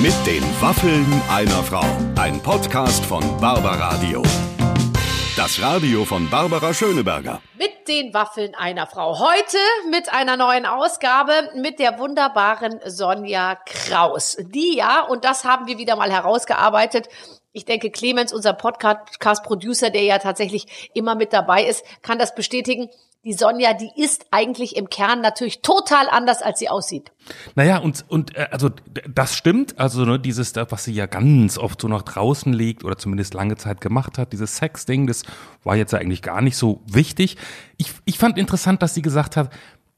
Mit den Waffeln einer Frau. Ein Podcast von Barbaradio. Das Radio von Barbara Schöneberger. Mit den Waffeln einer Frau. Heute mit einer neuen Ausgabe mit der wunderbaren Sonja Kraus. Die ja, und das haben wir wieder mal herausgearbeitet, ich denke, Clemens, unser Podcast-Producer, der ja tatsächlich immer mit dabei ist, kann das bestätigen. Die Sonja, die ist eigentlich im Kern natürlich total anders, als sie aussieht. Naja, und, und äh, also das stimmt. Also ne, dieses, was sie ja ganz oft so nach draußen legt oder zumindest lange Zeit gemacht hat, dieses Sex-Ding, das war jetzt eigentlich gar nicht so wichtig. Ich, ich fand interessant, dass sie gesagt hat,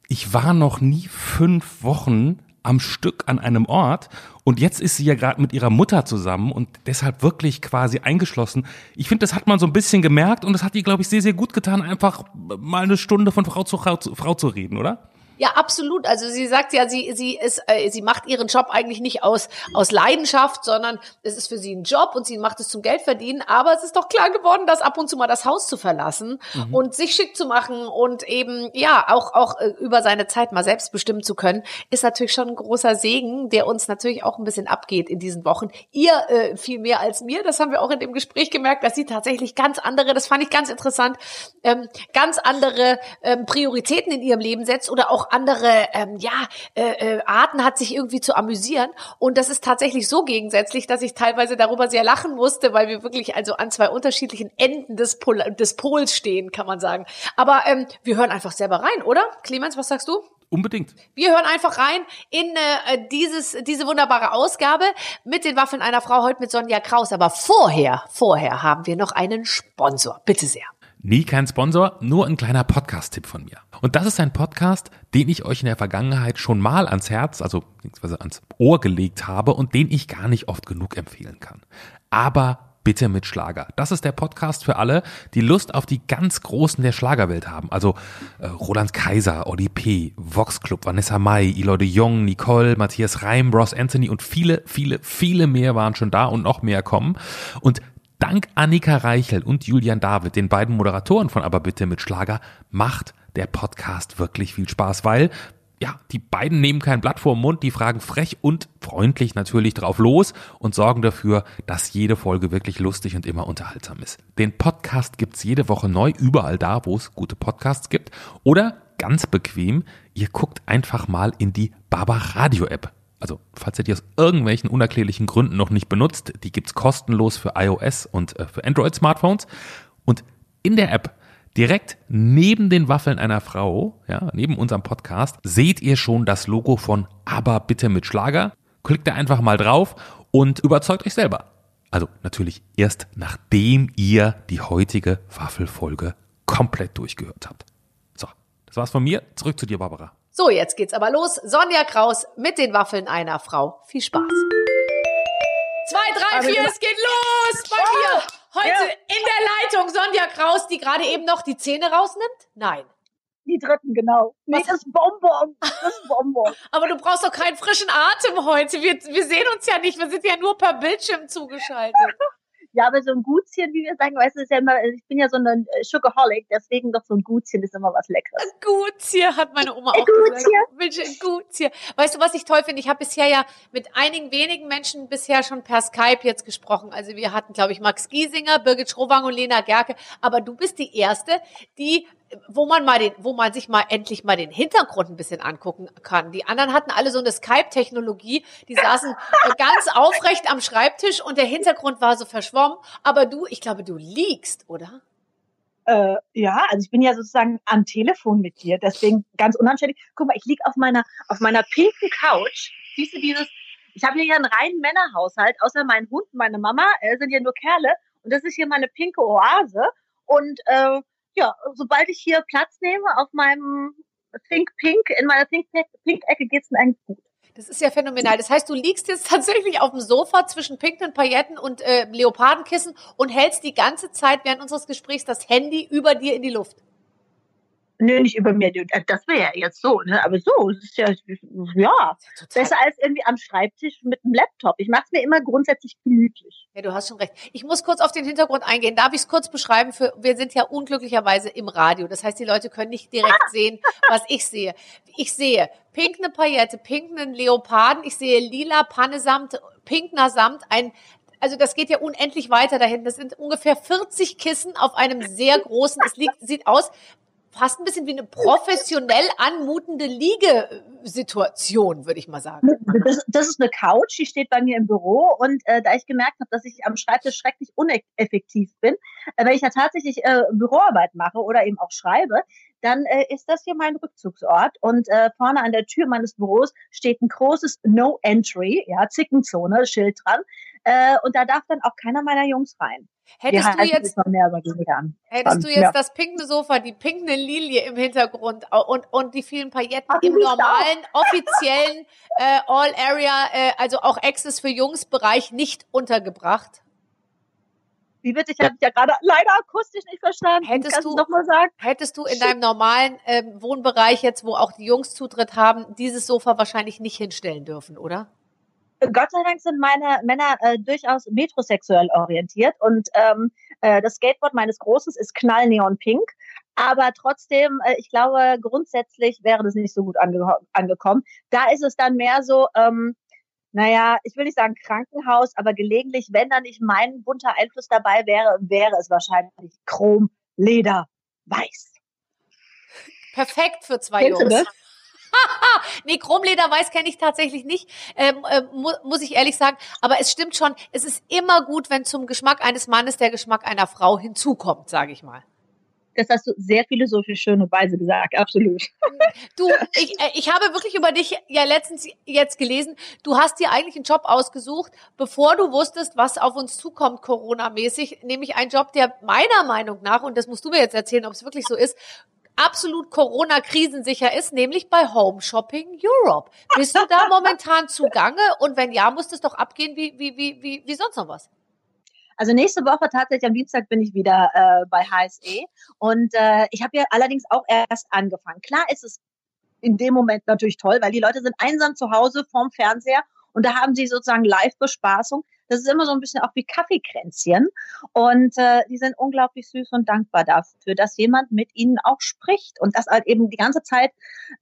ich war noch nie fünf Wochen am Stück an einem Ort und jetzt ist sie ja gerade mit ihrer Mutter zusammen und deshalb wirklich quasi eingeschlossen. Ich finde, das hat man so ein bisschen gemerkt und das hat ihr, glaube ich, sehr, sehr gut getan, einfach mal eine Stunde von Frau zu Frau zu, Frau zu reden, oder? Ja, absolut. Also sie sagt ja, sie sie ist äh, sie macht ihren Job eigentlich nicht aus aus Leidenschaft, sondern es ist für sie ein Job und sie macht es zum Geld verdienen. Aber es ist doch klar geworden, dass ab und zu mal das Haus zu verlassen mhm. und sich schick zu machen und eben ja auch auch äh, über seine Zeit mal selbst bestimmen zu können, ist natürlich schon ein großer Segen, der uns natürlich auch ein bisschen abgeht in diesen Wochen. Ihr äh, viel mehr als mir. Das haben wir auch in dem Gespräch gemerkt, dass sie tatsächlich ganz andere, das fand ich ganz interessant, ähm, ganz andere ähm, Prioritäten in ihrem Leben setzt oder auch andere ähm, ja, äh, äh, Arten hat, sich irgendwie zu amüsieren. Und das ist tatsächlich so gegensätzlich, dass ich teilweise darüber sehr lachen musste, weil wir wirklich also an zwei unterschiedlichen Enden des, Pol des Pols stehen, kann man sagen. Aber ähm, wir hören einfach selber rein, oder? Clemens, was sagst du? Unbedingt. Wir hören einfach rein in äh, dieses, diese wunderbare Ausgabe mit den Waffeln einer Frau heute mit Sonja Kraus. Aber vorher, vorher haben wir noch einen Sponsor. Bitte sehr. Nie kein Sponsor, nur ein kleiner Podcast-Tipp von mir. Und das ist ein Podcast, den ich euch in der Vergangenheit schon mal ans Herz, also beziehungsweise ans Ohr gelegt habe und den ich gar nicht oft genug empfehlen kann. Aber bitte mit Schlager. Das ist der Podcast für alle, die Lust auf die ganz Großen der Schlagerwelt haben. Also äh, Roland Kaiser, Oli P., Vox Club, Vanessa Mai, Eloy de Jong, Nicole, Matthias Reim, Ross Anthony und viele, viele, viele mehr waren schon da und noch mehr kommen. Und Dank Annika Reichel und Julian David, den beiden Moderatoren von Aber bitte mit Schlager, macht der Podcast wirklich viel Spaß, weil ja, die beiden nehmen kein Blatt vor Mund, die fragen frech und freundlich natürlich drauf los und sorgen dafür, dass jede Folge wirklich lustig und immer unterhaltsam ist. Den Podcast gibt's jede Woche neu, überall da, wo es gute Podcasts gibt. Oder ganz bequem, ihr guckt einfach mal in die Barbaradio App also falls ihr die aus irgendwelchen unerklärlichen Gründen noch nicht benutzt, die gibt's kostenlos für iOS und äh, für Android-Smartphones. Und in der App, direkt neben den Waffeln einer Frau, ja, neben unserem Podcast, seht ihr schon das Logo von Aber bitte mit Schlager. Klickt da einfach mal drauf und überzeugt euch selber. Also natürlich erst nachdem ihr die heutige Waffelfolge komplett durchgehört habt. So, das war's von mir. Zurück zu dir, Barbara. So, jetzt geht's aber los. Sonja Kraus mit den Waffeln einer Frau. Viel Spaß. Zwei, drei, vier, es geht los bei mir. Heute ja. in der Leitung Sonja Kraus, die gerade eben noch die Zähne rausnimmt? Nein. Die dritten, genau. Nee, das ist Bonbon. Das ist Bonbon. Aber du brauchst doch keinen frischen Atem heute. Wir, wir sehen uns ja nicht. Wir sind ja nur per Bildschirm zugeschaltet. Ja, aber so ein Gutschen, wie wir sagen, weißt du, ist ja immer, ich bin ja so ein äh, Sugarholic, deswegen doch so ein Gutschen ist immer was Leckeres. Ein Gutschen, hat meine Oma auch Gutschen. gesagt. Ein Gutschen. Weißt du, was ich toll finde? Ich habe bisher ja mit einigen wenigen Menschen bisher schon per Skype jetzt gesprochen. Also wir hatten, glaube ich, Max Giesinger, Birgit Schrowang und Lena Gerke. Aber du bist die Erste, die wo man mal den, wo man sich mal endlich mal den Hintergrund ein bisschen angucken kann. Die anderen hatten alle so eine Skype-Technologie, die saßen ganz aufrecht am Schreibtisch und der Hintergrund war so verschwommen. Aber du, ich glaube, du liegst, oder? Äh, ja, also ich bin ja sozusagen am Telefon mit dir, deswegen ganz unanständig. Guck mal, ich lieg auf meiner, auf meiner pinken Couch. Siehst du dieses, ich habe hier einen reinen Männerhaushalt, außer mein Hund und meine Mama, äh, sind ja nur Kerle. Und das ist hier meine pinke Oase. Und äh, ja, sobald ich hier Platz nehme auf meinem Think Pink, in meiner Think Pink-Ecke geht's mir eigentlich gut. Das ist ja phänomenal. Das heißt, du liegst jetzt tatsächlich auf dem Sofa zwischen pinken Pailletten und äh, Leopardenkissen und hältst die ganze Zeit während unseres Gesprächs das Handy über dir in die Luft. Nö, nicht über mir. Das wäre ja jetzt so, ne? Aber so, es ist ja, ja, besser als irgendwie am Schreibtisch mit einem Laptop. Ich mache es mir immer grundsätzlich gemütlich. Ja, du hast schon recht. Ich muss kurz auf den Hintergrund eingehen. Darf ich es kurz beschreiben? Für, wir sind ja unglücklicherweise im Radio. Das heißt, die Leute können nicht direkt ah. sehen, was ich sehe. Ich sehe pink eine Paillette, pink einen Leoparden, ich sehe lila Pannesamt, pinkner Samt, ein also das geht ja unendlich weiter dahin. Das sind ungefähr 40 Kissen auf einem sehr großen, es liegt, sieht aus fast ein bisschen wie eine professionell anmutende Liegesituation, würde ich mal sagen. Das, das, ist eine Couch, die steht bei mir im Büro und äh, da ich gemerkt habe, dass ich am Schreibtisch schrecklich uneffektiv bin, äh, wenn ich ja tatsächlich äh, Büroarbeit mache oder eben auch schreibe, dann äh, ist das hier mein Rückzugsort und äh, vorne an der Tür meines Büros steht ein großes No Entry, ja, Zickenzone, Schild dran. Äh, und da darf dann auch keiner meiner Jungs rein. Hättest du jetzt, hättest du jetzt ja. das pinkne Sofa, die pinkne Lilie im Hintergrund und, und die vielen Pailletten Ach, im normalen, auch. offiziellen äh, All-Area, äh, also auch Access für Jungs Bereich nicht untergebracht? Wie bitte? Ich habe ja gerade leider akustisch nicht verstanden. Hättest Kannst du noch mal sagen? Hättest du in deinem normalen äh, Wohnbereich jetzt, wo auch die Jungs Zutritt haben, dieses Sofa wahrscheinlich nicht hinstellen dürfen, oder? Gott sei Dank sind meine Männer äh, durchaus metrosexuell orientiert und ähm, äh, das Skateboard meines Großen ist knallneonpink. Aber trotzdem, äh, ich glaube, grundsätzlich wäre das nicht so gut ange angekommen. Da ist es dann mehr so, ähm, naja, ich will nicht sagen Krankenhaus, aber gelegentlich, wenn da nicht mein bunter Einfluss dabei wäre, wäre es wahrscheinlich Chrom, Leder, Weiß. Perfekt für zwei Kennst Jungs. nee, Chromleder weiß kenne ich tatsächlich nicht, ähm, äh, mu muss ich ehrlich sagen. Aber es stimmt schon, es ist immer gut, wenn zum Geschmack eines Mannes der Geschmack einer Frau hinzukommt, sage ich mal. Das hast du sehr philosophisch schön und weise gesagt, absolut. Du, ich, äh, ich habe wirklich über dich ja letztens jetzt gelesen. Du hast dir eigentlich einen Job ausgesucht, bevor du wusstest, was auf uns zukommt, Corona-mäßig, nämlich einen Job, der meiner Meinung nach, und das musst du mir jetzt erzählen, ob es wirklich so ist, absolut Corona-krisensicher ist, nämlich bei Home Shopping Europe. Bist du da momentan zugange? Und wenn ja, muss es doch abgehen wie, wie, wie, wie, wie sonst noch was? Also nächste Woche tatsächlich am Dienstag bin ich wieder äh, bei HSE und äh, ich habe ja allerdings auch erst angefangen. Klar ist es in dem Moment natürlich toll, weil die Leute sind einsam zu Hause vorm Fernseher und da haben sie sozusagen Live-Bespaßung. Das ist immer so ein bisschen auch wie Kaffeekränzchen. Und äh, die sind unglaublich süß und dankbar dafür, dass jemand mit ihnen auch spricht und das halt eben die ganze Zeit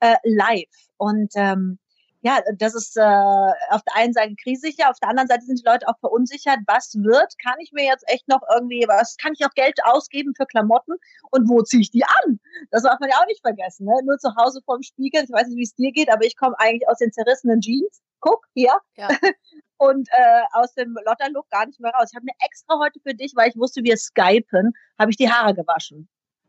äh, live. Und ähm, ja, das ist äh, auf der einen Seite krisensicher, auf der anderen Seite sind die Leute auch verunsichert. Was wird? Kann ich mir jetzt echt noch irgendwie, was kann ich auch Geld ausgeben für Klamotten und wo ziehe ich die an? Das darf man ja auch nicht vergessen. Ne? Nur zu Hause vorm Spiegel. Ich weiß nicht, wie es dir geht, aber ich komme eigentlich aus den zerrissenen Jeans. Guck, hier. Ja. und äh, aus dem Lotterlook gar nicht mehr raus. Ich habe mir extra heute für dich, weil ich wusste, wir skypen, habe ich die Haare gewaschen.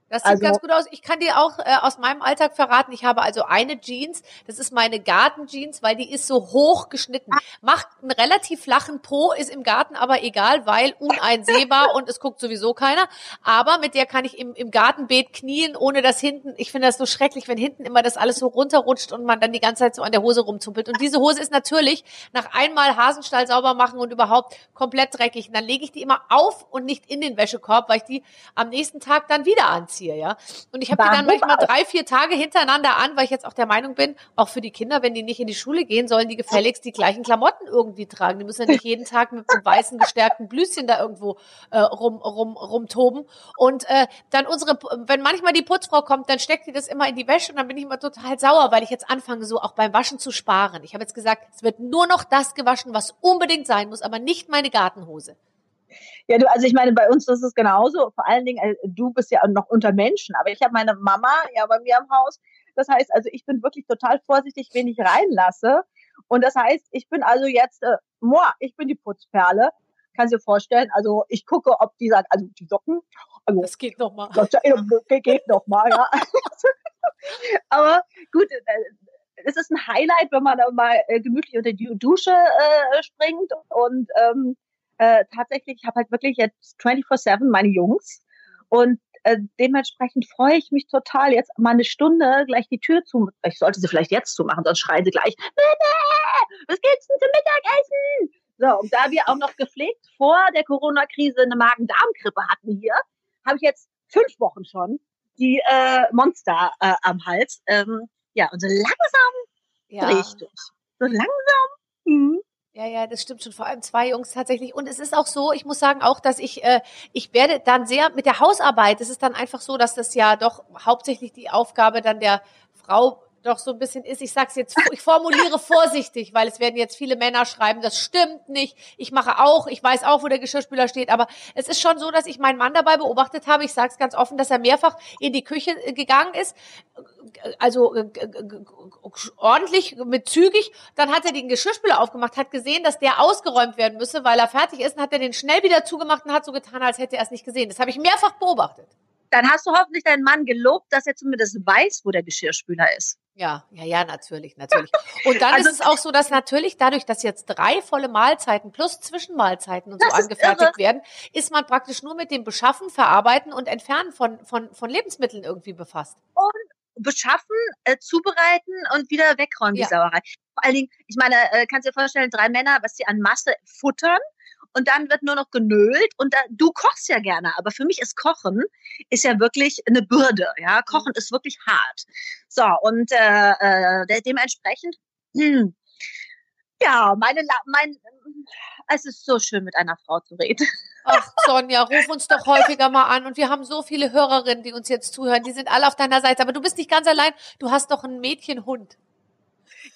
Das sieht also, ganz gut aus. Ich kann dir auch äh, aus meinem Alltag verraten, ich habe also eine Jeans, das ist meine Gartenjeans, weil die ist so hoch geschnitten. Macht einen relativ flachen Po, ist im Garten aber egal, weil uneinsehbar und es guckt sowieso keiner. Aber mit der kann ich im, im Gartenbeet knien, ohne dass hinten, ich finde das so schrecklich, wenn hinten immer das alles so runterrutscht und man dann die ganze Zeit so an der Hose rumzumpelt. Und diese Hose ist natürlich nach einmal Hasenstall sauber machen und überhaupt komplett dreckig. Und dann lege ich die immer auf und nicht in den Wäschekorb, weil ich die am nächsten Tag dann wieder anziehe anziehe, ja. Und ich habe die dann manchmal drei, vier Tage hintereinander an, weil ich jetzt auch der Meinung bin, auch für die Kinder, wenn die nicht in die Schule gehen, sollen die gefälligst die gleichen Klamotten irgendwie tragen. Die müssen ja nicht jeden Tag mit einem weißen gestärkten Blüschen da irgendwo äh, rum, rum, rumtoben. Und äh, dann unsere, wenn manchmal die Putzfrau kommt, dann steckt die das immer in die Wäsche und dann bin ich immer total sauer, weil ich jetzt anfange, so auch beim Waschen zu sparen. Ich habe jetzt gesagt, es wird nur noch das gewaschen, was unbedingt sein muss, aber nicht meine Gartenhose. Ja, du, also ich meine, bei uns ist es genauso. Vor allen Dingen, äh, du bist ja noch unter Menschen, aber ich habe meine Mama ja bei mir im Haus. Das heißt, also ich bin wirklich total vorsichtig, wen ich reinlasse. Und das heißt, ich bin also jetzt, äh, moi, ich bin die Putzperle. Kannst dir vorstellen, also ich gucke, ob die sagt, also die Socken, also das geht noch mal. Das geht noch mal, ja. aber gut, äh, es ist ein Highlight, wenn man da mal äh, gemütlich unter die Dusche äh, springt und ähm, äh, tatsächlich, ich habe halt wirklich jetzt 24-7 meine Jungs und äh, dementsprechend freue ich mich total, jetzt mal eine Stunde gleich die Tür zu. Ich sollte sie vielleicht jetzt zumachen, sonst schreien sie gleich, was geht's denn zum Mittagessen? So, und da wir auch noch gepflegt vor der Corona-Krise eine Magen-Darm-Grippe hatten hier, habe ich jetzt fünf Wochen schon die äh, Monster äh, am Hals. Ähm, ja, und so langsam Ja. dreh ich durch. So langsam. Mhm. Ja, ja, das stimmt schon. Vor allem zwei Jungs tatsächlich. Und es ist auch so, ich muss sagen auch, dass ich, äh, ich werde dann sehr mit der Hausarbeit, es ist dann einfach so, dass das ja doch hauptsächlich die Aufgabe dann der Frau doch so ein bisschen ist. Ich sag's jetzt, ich formuliere vorsichtig, weil es werden jetzt viele Männer schreiben, das stimmt nicht. Ich mache auch, ich weiß auch, wo der Geschirrspüler steht, aber es ist schon so, dass ich meinen Mann dabei beobachtet habe. Ich sage es ganz offen, dass er mehrfach in die Küche äh, gegangen ist, also äh, g- g- ordentlich mit zügig. Dann hat er den Geschirrspüler aufgemacht, hat gesehen, dass der ausgeräumt werden müsse, weil er fertig ist, und hat er den schnell wieder zugemacht und hat so getan, als hätte er es nicht gesehen. Das habe ich mehrfach beobachtet. Dann hast du hoffentlich deinen Mann gelobt, dass er zumindest weiß, wo der Geschirrspüler ist. Ja, ja, ja, natürlich, natürlich. Und dann Also- ist es auch so, dass natürlich dadurch, dass jetzt drei volle Mahlzeiten plus Zwischenmahlzeiten und so angefertigt irre. werden, ist man praktisch nur mit dem Beschaffen, Verarbeiten und Entfernen von, von, von Lebensmitteln irgendwie befasst. Beschaffen, äh, zubereiten und wieder wegräumen, die Ja. Sauerei. Vor allen Dingen, ich meine, äh, kannst dir vorstellen, drei Männer, was sie an Masse futtern und dann wird nur noch genölt und da, du kochst ja gerne, aber für mich ist Kochen ist ja wirklich eine Bürde, ja, Kochen ist wirklich hart. So, und äh, äh, de- dementsprechend, hm, ja, meine, mein, es ist so schön, mit einer Frau zu reden. Ach, Sonja, ruf uns doch häufiger mal an. Und wir haben so viele Hörerinnen, die uns jetzt zuhören. Die sind alle auf deiner Seite. Aber du bist nicht ganz allein. Du hast doch einen Mädchenhund.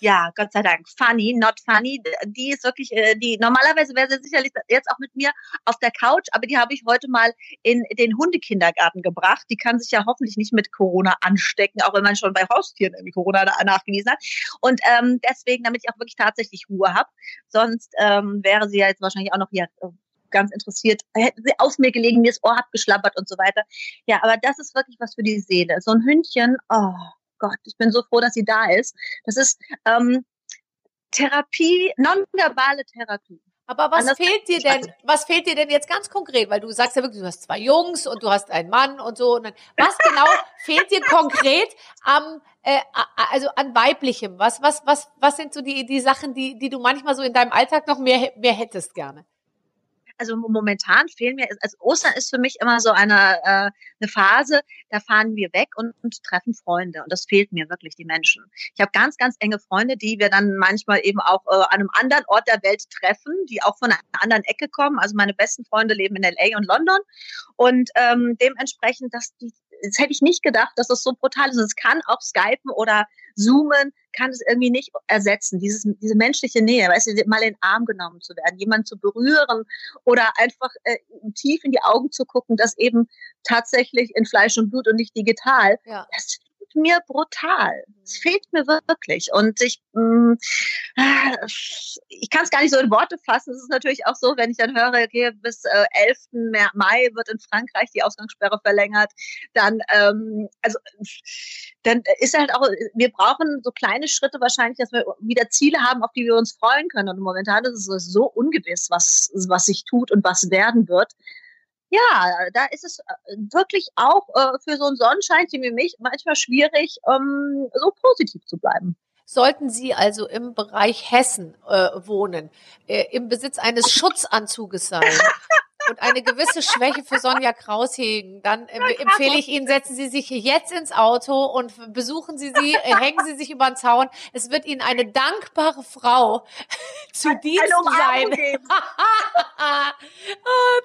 Ja, Gott sei Dank. Funny, not funny. Die ist wirklich, äh, die normalerweise wäre sie sicherlich jetzt auch mit mir auf der Couch, aber die habe ich heute mal in den Hundekindergarten gebracht. Die kann sich ja hoffentlich nicht mit Corona anstecken, auch wenn man schon bei Haustieren irgendwie Corona nachgewiesen hat. Und ähm, deswegen, damit ich auch wirklich tatsächlich Ruhe habe. Sonst ähm, wäre sie ja jetzt wahrscheinlich auch noch hier äh, ganz interessiert, hätte sie auf mir gelegen, mir das Ohr abgeschlappert und so weiter. Ja, aber das ist wirklich was für die Seele. So ein Hündchen, oh Gott, ich bin so froh, dass sie da ist. Das ist ähm, Therapie, nonverbale Therapie. Aber was Anders fehlt dir denn, was fehlt dir denn jetzt ganz konkret? Weil du sagst ja wirklich, du hast zwei Jungs und du hast einen Mann und so. Und dann, was genau fehlt dir konkret am, äh, also an weiblichem? Was, was, was, was sind so die, die Sachen, die, die du manchmal so in deinem Alltag noch mehr, mehr hättest gerne? Also momentan fehlen mir, also Ostern ist für mich immer so eine, äh, eine Phase, da fahren wir weg und, und treffen Freunde. Und das fehlt mir wirklich, die Menschen. Ich habe ganz, ganz enge Freunde, die wir dann manchmal eben auch äh, an einem anderen Ort der Welt treffen, die auch von einer anderen Ecke kommen. Also meine besten Freunde leben in LA und London. Und ähm, dementsprechend, dass die, das hätte ich nicht gedacht, dass das so brutal ist. Es kann auch Skypen oder Zoomen, kann es irgendwie nicht ersetzen. Dieses, diese menschliche Nähe, weißt du, mal in den Arm genommen zu werden, jemanden zu berühren oder einfach äh, tief in die Augen zu gucken, das eben tatsächlich in Fleisch und Blut und nicht digital. Ja. Das mir brutal. Es fehlt mir wirklich. Und ich, mh, ich kann es gar nicht so in Worte fassen. Es ist natürlich auch so, wenn ich dann höre, okay, bis äh, 11. Mer- Mai wird in Frankreich die Ausgangssperre verlängert, dann, ähm, also, dann ist halt auch, wir brauchen so kleine Schritte wahrscheinlich, dass wir wieder Ziele haben, auf die wir uns freuen können. Und momentan ist es so ungewiss, was, was sich tut und was werden wird. Ja, da ist es äh, wirklich auch äh, für so ein Sonnenscheinchen wie mich manchmal schwierig, ähm, so positiv zu bleiben. Sollten Sie also im Bereich Hessen äh, wohnen, äh, im Besitz eines Schutzanzuges sein und eine gewisse Schwäche für Sonja Kraus hegen, dann äh, empfehle ich Ihnen, setzen Sie sich jetzt ins Auto und besuchen Sie sie, äh, hängen Sie sich über den Zaun. Es wird Ihnen eine dankbare Frau zu Diensten Umarmung sein. ah,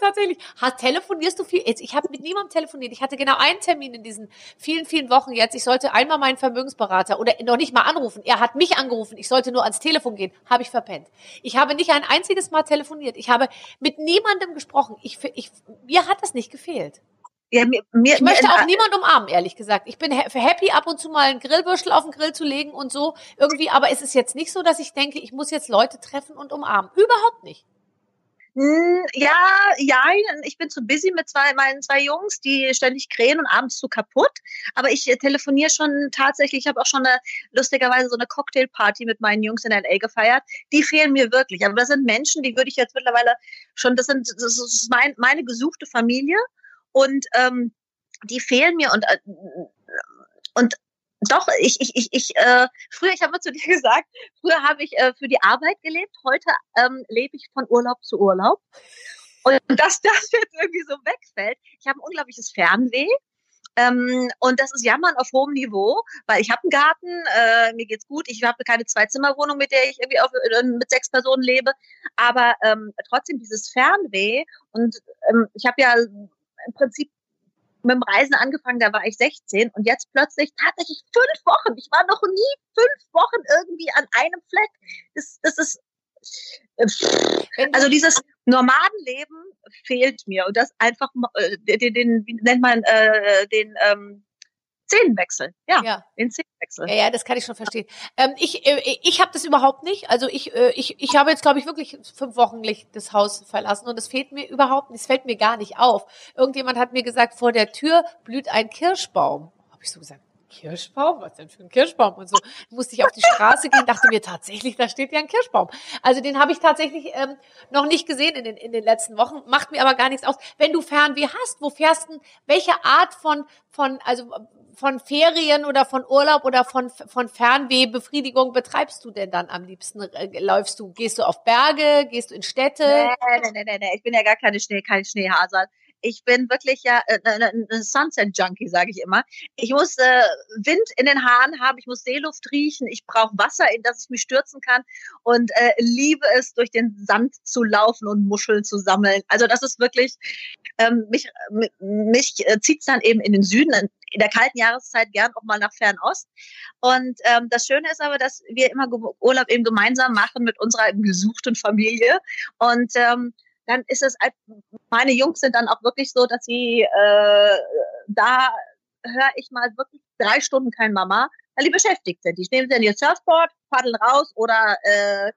tatsächlich. Hast, telefonierst du viel? Jetzt, ich habe mit niemandem telefoniert. Ich hatte genau einen Termin in diesen vielen, vielen Wochen jetzt. Ich sollte einmal meinen Vermögensberater oder noch nicht mal anrufen. Er hat mich angerufen. Ich sollte nur ans Telefon gehen. Habe ich verpennt. Ich habe nicht ein einziges Mal telefoniert. Ich habe mit niemandem gesprochen. Ich, ich, mir hat das nicht gefehlt. Ja, mir, mir, Ich möchte mir, auch niemand umarmen, ehrlich gesagt. Ich bin ha- happy, ab und zu mal einen Grillwürstel auf den Grill zu legen und so irgendwie. Aber es ist jetzt nicht so, dass ich denke, ich muss jetzt Leute treffen und umarmen. Überhaupt nicht. Hm, Ja, ja, ich bin zu busy mit zwei, meinen zwei Jungs, die ständig krähen und abends zu kaputt. Aber ich äh, telefoniere schon tatsächlich. Ich habe auch schon eine, lustigerweise so eine Cocktailparty mit meinen Jungs in LA gefeiert. Die fehlen mir wirklich. Aber das sind Menschen, die würde ich jetzt mittlerweile schon, das sind, das ist mein, meine gesuchte Familie. Und ähm, die fehlen mir und, äh, und doch, ich, ich, ich, ich äh, früher, ich habe mal zu dir gesagt, früher habe ich äh, für die Arbeit gelebt, heute ähm, lebe ich von Urlaub zu Urlaub. Und dass das jetzt irgendwie so wegfällt, ich habe ein unglaubliches Fernweh. Ähm, und das ist Jammern auf hohem Niveau, weil ich habe einen Garten, äh, mir geht's gut, ich habe keine Zwei-Zimmer-Wohnung, mit der ich irgendwie auf, äh, mit sechs Personen lebe, aber ähm, trotzdem dieses Fernweh und ähm, ich habe ja im Prinzip mit dem Reisen angefangen, da war ich 16 und jetzt plötzlich tatsächlich fünf Wochen. Ich war noch nie fünf Wochen irgendwie an einem Fleck. Das, das ist also dieses Nomadenleben fehlt mir und das einfach äh, den, den wie nennt man äh, den ähm, Szenenwechsel. Ja, ja, den Szenenwechsel. Ja, ja, das kann ich schon verstehen. Ähm, ich äh, ich habe das überhaupt nicht. Also ich äh, ich ich habe jetzt glaube ich wirklich fünf Wochen das Haus verlassen und es fehlt mir überhaupt nicht. Es fällt mir gar nicht auf. Irgendjemand hat mir gesagt, vor der Tür blüht ein Kirschbaum. Habe ich so gesagt. Kirschbaum? Was denn für ein Kirschbaum? Und so musste ich auf die Straße gehen, dachte mir tatsächlich, da steht ja ein Kirschbaum. Also den habe ich tatsächlich ähm, noch nicht gesehen in den, in den letzten Wochen, macht mir aber gar nichts aus. Wenn du Fernweh hast, wo fährst du, welche Art von, von, also von Ferien oder von Urlaub oder von, von Fernwehbefriedigung betreibst du denn dann am liebsten? Äh, läufst du, gehst du auf Berge, gehst du in Städte? Nee, nee, nee, nee, nee. ich bin ja gar keine Schnee, kein Schneehasel. Ich bin wirklich ja äh, ein Sunset-Junkie, sage ich immer. Ich muss äh, Wind in den Haaren haben, ich muss Seeluft riechen, ich brauche Wasser, in das ich mich stürzen kann und äh, liebe es, durch den Sand zu laufen und Muscheln zu sammeln. Also das ist wirklich, ähm, mich, mich äh, zieht dann eben in den Süden, in der kalten Jahreszeit gern auch mal nach Fernost. Und ähm, das Schöne ist aber, dass wir immer Urlaub eben gemeinsam machen mit unserer gesuchten Familie. Und ähm, dann ist es, meine Jungs sind dann auch wirklich so, dass sie, äh, da höre ich mal wirklich drei Stunden kein Mama, weil die beschäftigt sind. Die nehmen dann ihr Surfboard, paddeln raus oder äh,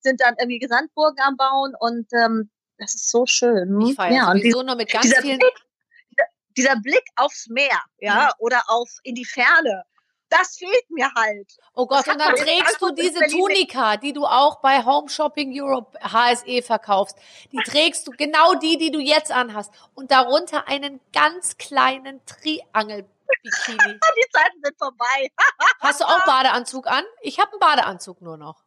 sind dann irgendwie Gesandburgen am Bauen und ähm, das ist so schön. Ich feiere ja, sowieso nur mit ganz vielen... Blick, dieser, dieser Blick aufs Meer, ja, mhm. oder auf in die Ferne das fehlt mir halt. Oh Gott, und dann trägst du diese Tunika, die du auch bei Home Shopping Europe HSE verkaufst. Die trägst du, genau die, die du jetzt anhast. Und darunter einen ganz kleinen Triangel. Bikini. Die Zeiten sind vorbei. Hast du auch Badeanzug an? Ich habe einen Badeanzug nur noch.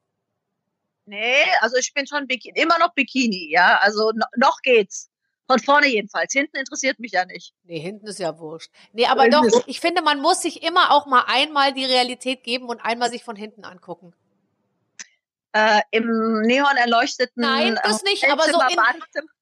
Nee, also ich bin schon Bikini, immer noch Bikini, ja. Also noch geht's. Von vorne jedenfalls. Hinten interessiert mich ja nicht. Nee, hinten ist ja wurscht. Nee, aber hinten doch, ich finde, man muss sich immer auch mal einmal die Realität geben und einmal sich von hinten angucken. Äh, Im neon erleuchteten Nein, das nicht, aber so in,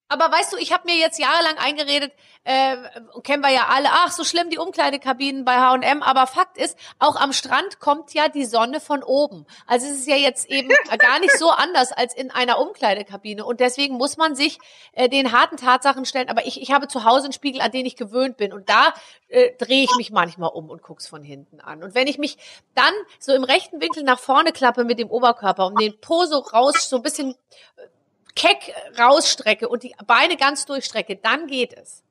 aber weißt du, ich habe mir jetzt jahrelang eingeredet, äh, kennen wir ja alle, ach, so schlimm die Umkleidekabinen bei H&M, aber Fakt ist, auch am Strand kommt ja die Sonne von oben. Also es ist ja jetzt eben gar nicht so anders als in einer Umkleidekabine und deswegen muss man sich äh, den harten Tatsachen stellen, aber ich, ich habe zu Hause einen Spiegel, an den ich gewöhnt bin und da äh, drehe ich mich manchmal um und guck's von hinten an. Und wenn ich mich dann so im rechten Winkel nach vorne klappe mit dem Oberkörper und den Po so raus, so ein bisschen äh, keck rausstrecke und die Beine ganz durchstrecke, dann geht es.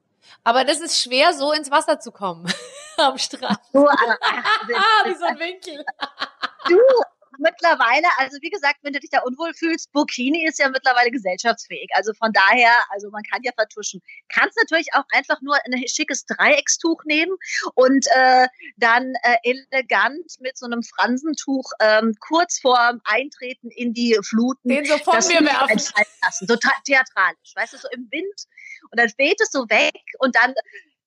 Aber das ist schwer, so ins Wasser zu kommen am Strand. So, Wie so ein Winkel. Du, mittlerweile, also wie gesagt, wenn du dich da unwohl fühlst, Burkini ist ja mittlerweile gesellschaftsfähig. Also von daher, also man kann ja vertuschen. Kannst natürlich auch einfach nur ein schickes Dreieckstuch nehmen und äh, dann äh, elegant mit so einem Fransentuch ähm, kurz vorm Eintreten in die Fluten. Den so von mir werfen. Lassen. So theatralisch, weißt du, so im Wind. Und dann weht es so weg und dann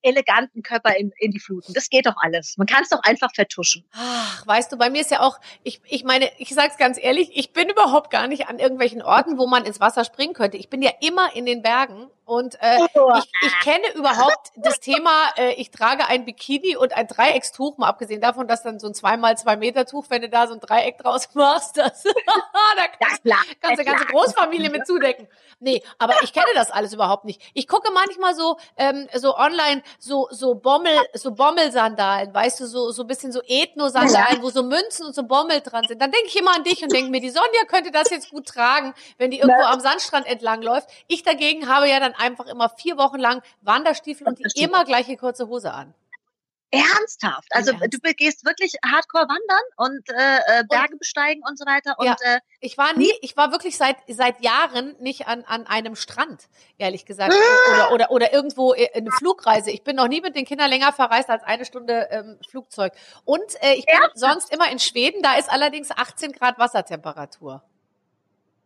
eleganten Körper in, in die Fluten. Das geht doch alles. Man kann es doch einfach vertuschen. Ach, weißt du, bei mir ist ja auch, ich, ich meine, ich sag's ganz ehrlich, ich bin überhaupt gar nicht an irgendwelchen Orten, wo man ins Wasser springen könnte. Ich bin ja immer in den Bergen und äh, oh. ich, ich kenne überhaupt das Thema, äh, ich trage ein Bikini und ein Dreieckstuch, mal abgesehen davon, dass dann so ein zweimal zwei Meter Tuch, wenn du da so ein Dreieck draus machst, das, da kannst, du ganze Großfamilie mit zudecken. Nee, aber ich kenne das alles überhaupt nicht. Ich gucke manchmal so, ähm, so online, so, so Bommel, so Bommelsandalen, weißt du, so, so bisschen so Ethno-Sandalen, wo so Münzen und so Bommel dran sind. Dann denke ich immer an dich und denke mir, die Sonja könnte das jetzt gut tragen, wenn die irgendwo am Sandstrand entlang läuft. Ich dagegen habe ja dann einfach immer vier Wochen lang Wanderstiefel und die immer gleiche kurze Hose an. Ernsthaft. Also Ernst. du gehst wirklich hardcore wandern und äh, äh Berge und, besteigen und so weiter. Und, ja, äh, ich war nie, ich war wirklich seit seit Jahren nicht an, an einem Strand, ehrlich gesagt. oder, oder, oder irgendwo eine Flugreise. Ich bin noch nie mit den Kindern länger verreist als eine Stunde ähm, Flugzeug. Und äh, ich bin Ernsthaft? sonst immer in Schweden, da ist allerdings 18 Grad Wassertemperatur.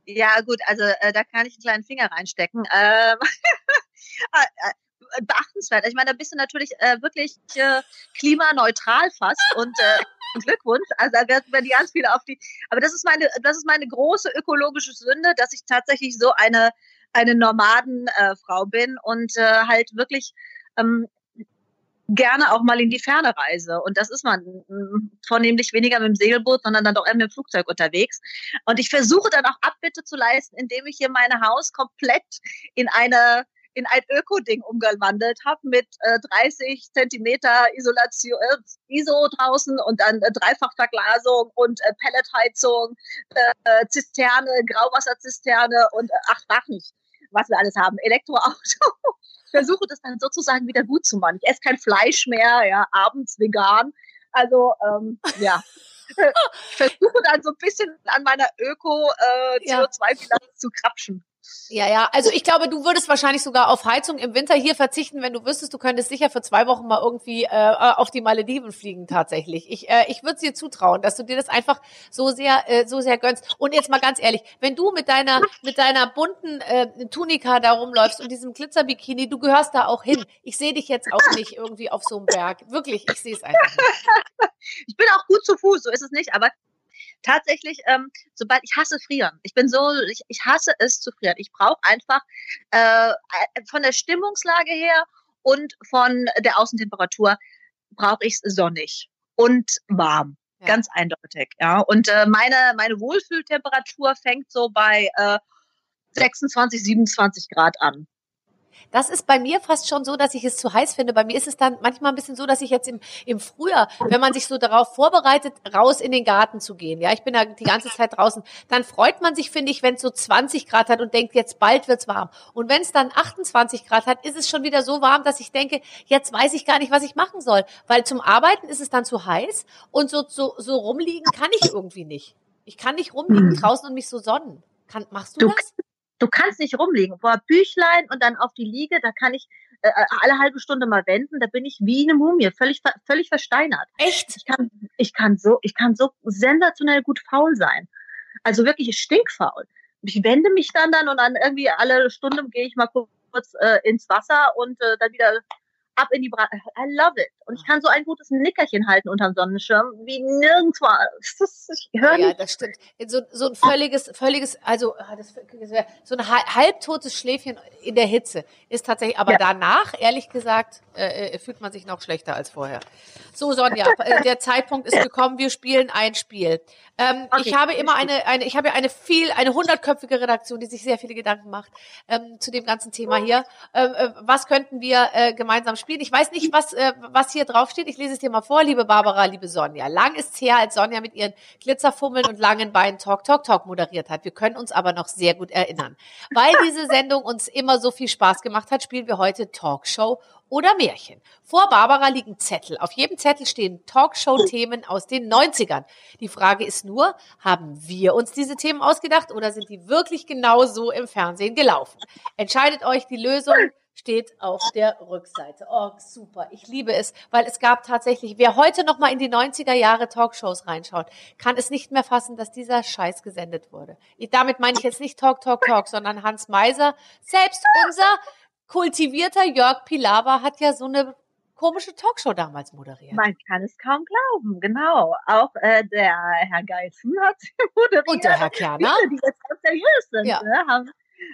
Ja, gut, also äh, da kann ich einen kleinen Finger reinstecken. Ähm, äh, äh, beachtenswert. Ich meine, da bist du natürlich äh, wirklich äh, klimaneutral fast und äh, Glückwunsch. Also da werden die ganz viele auf die. Aber das ist meine, das ist meine große ökologische Sünde, dass ich tatsächlich so eine eine Nomadenfrau äh, bin und halt wirklich ähm, gerne auch mal in die Ferne reise. Und das ist man mm, vornehmlich weniger mit dem Segelboot, sondern dann doch eher mit dem Flugzeug unterwegs. Und ich versuche dann auch Abbitte zu leisten, indem ich hier mein Haus komplett in eine in ein Öko-Ding umgewandelt habe mit äh, 30 Zentimeter Isolation, äh, ISO draußen und dann äh, Dreifachverglasung und äh, Pelletheizung, äh, Zisterne, Grauwasserzisterne und äh, ach, ach nicht, was wir alles haben, Elektroauto versuche das dann sozusagen wieder gut zu machen. Ich esse kein Fleisch mehr, ja, abends vegan. Also ähm, ja, ich versuche dann so ein bisschen an meiner Öko-CO2-Bilanz äh, zu krapschen. Ja, ja. Also ich glaube, du würdest wahrscheinlich sogar auf Heizung im Winter hier verzichten, wenn du wüsstest, du könntest sicher für zwei Wochen mal irgendwie äh, auf die Malediven fliegen tatsächlich. Ich, äh, ich würde dir zutrauen, dass du dir das einfach so sehr, äh, so sehr gönnst. Und jetzt mal ganz ehrlich, wenn du mit deiner, mit deiner bunten äh, Tunika da rumläufst und diesem Glitzerbikini, du gehörst da auch hin. Ich sehe dich jetzt auch nicht irgendwie auf so einem Berg. Wirklich, ich sehe es einfach nicht. Ich bin auch gut zu Fuß, so ist es nicht, aber tatsächlich, ähm, sobald ich hasse frieren. Ich bin so, ich, ich hasse es zu frieren. Ich brauche einfach äh, von der Stimmungslage her und von der Außentemperatur brauche ich es sonnig und warm. Ja. Ganz eindeutig, ja. Und äh, meine, meine Wohlfühltemperatur fängt so bei äh, 26, 27 Grad an. Das ist bei mir fast schon so, dass ich es zu heiß finde. Bei mir ist es dann manchmal ein bisschen so, dass ich jetzt im, im Frühjahr, wenn man sich so darauf vorbereitet, raus in den Garten zu gehen, ja, ich bin da die ganze Zeit draußen, dann freut man sich, finde ich, wenn es so 20 Grad hat und denkt, jetzt bald wird's warm. Und wenn es dann 28 Grad hat, ist es schon wieder so warm, dass ich denke, jetzt weiß ich gar nicht, was ich machen soll. Weil zum Arbeiten ist es dann zu heiß und so, so, so rumliegen kann ich irgendwie nicht. Ich kann nicht rumliegen hm. draußen und mich so sonnen. Kann, machst du, du das? Du kannst nicht rumliegen. Boah, Büchlein und dann auf die Liege, da kann ich äh, äh, alle halbe Stunde mal wenden, da bin ich wie eine Mumie, völlig, völlig versteinert. Echt? Ich kann, ich kann so, ich kann so sensationell gut faul sein. Also wirklich stinkfaul. Ich wende mich dann dann und dann irgendwie alle Stunde gehe ich mal kurz äh, ins Wasser und äh, dann wieder ab in die Bra I love it. Und ich kann so ein gutes Nickerchen halten unterm Sonnenschirm wie nirgendwo. Ich höre ja, das stimmt. So, so ein völliges, völliges, also ah, das, so ein halbtotes Schläfchen in der Hitze ist tatsächlich, aber ja. danach, ehrlich gesagt, äh, äh, fühlt man sich noch schlechter als vorher. So, Sonja, äh, der Zeitpunkt ist gekommen, wir spielen ein Spiel. Ähm, okay. Ich habe immer eine, eine, ich habe ja eine viel, eine hundertköpfige Redaktion, die sich sehr viele Gedanken macht ähm, zu dem ganzen Thema hier. Ähm, äh, was könnten wir äh, gemeinsam spielen? Ich weiß nicht, was, äh, was hier drauf steht. Ich lese es dir mal vor, liebe Barbara, liebe Sonja. Lang ist her, als Sonja mit ihren Glitzerfummeln und langen Beinen Talk, Talk, Talk moderiert hat. Wir können uns aber noch sehr gut erinnern. Weil diese Sendung uns immer so viel Spaß gemacht hat, spielen wir heute Talkshow oder Märchen. Vor Barbara liegen Zettel. Auf jedem Zettel stehen Talkshow-Themen aus den 90ern. Die Frage ist nur, haben wir uns diese Themen ausgedacht oder sind die wirklich genau so im Fernsehen gelaufen? Entscheidet euch, die Lösung steht auf der Rückseite. Oh, super. Ich liebe es, weil es gab tatsächlich, wer heute noch mal in die 90er Jahre Talkshows reinschaut, kann es nicht mehr fassen, dass dieser Scheiß gesendet wurde. damit meine ich jetzt nicht Talk, Talk, Talk, sondern Hans Meiser, selbst unser kultivierter Jörg Pilawa hat ja so eine komische Talkshow damals moderiert. Man kann es kaum glauben, genau. Auch äh, der Herr Geißen hat moderiert. Und der Herr Kerner. Die jetzt ganz seriös sind. Ja. Ne? Haben,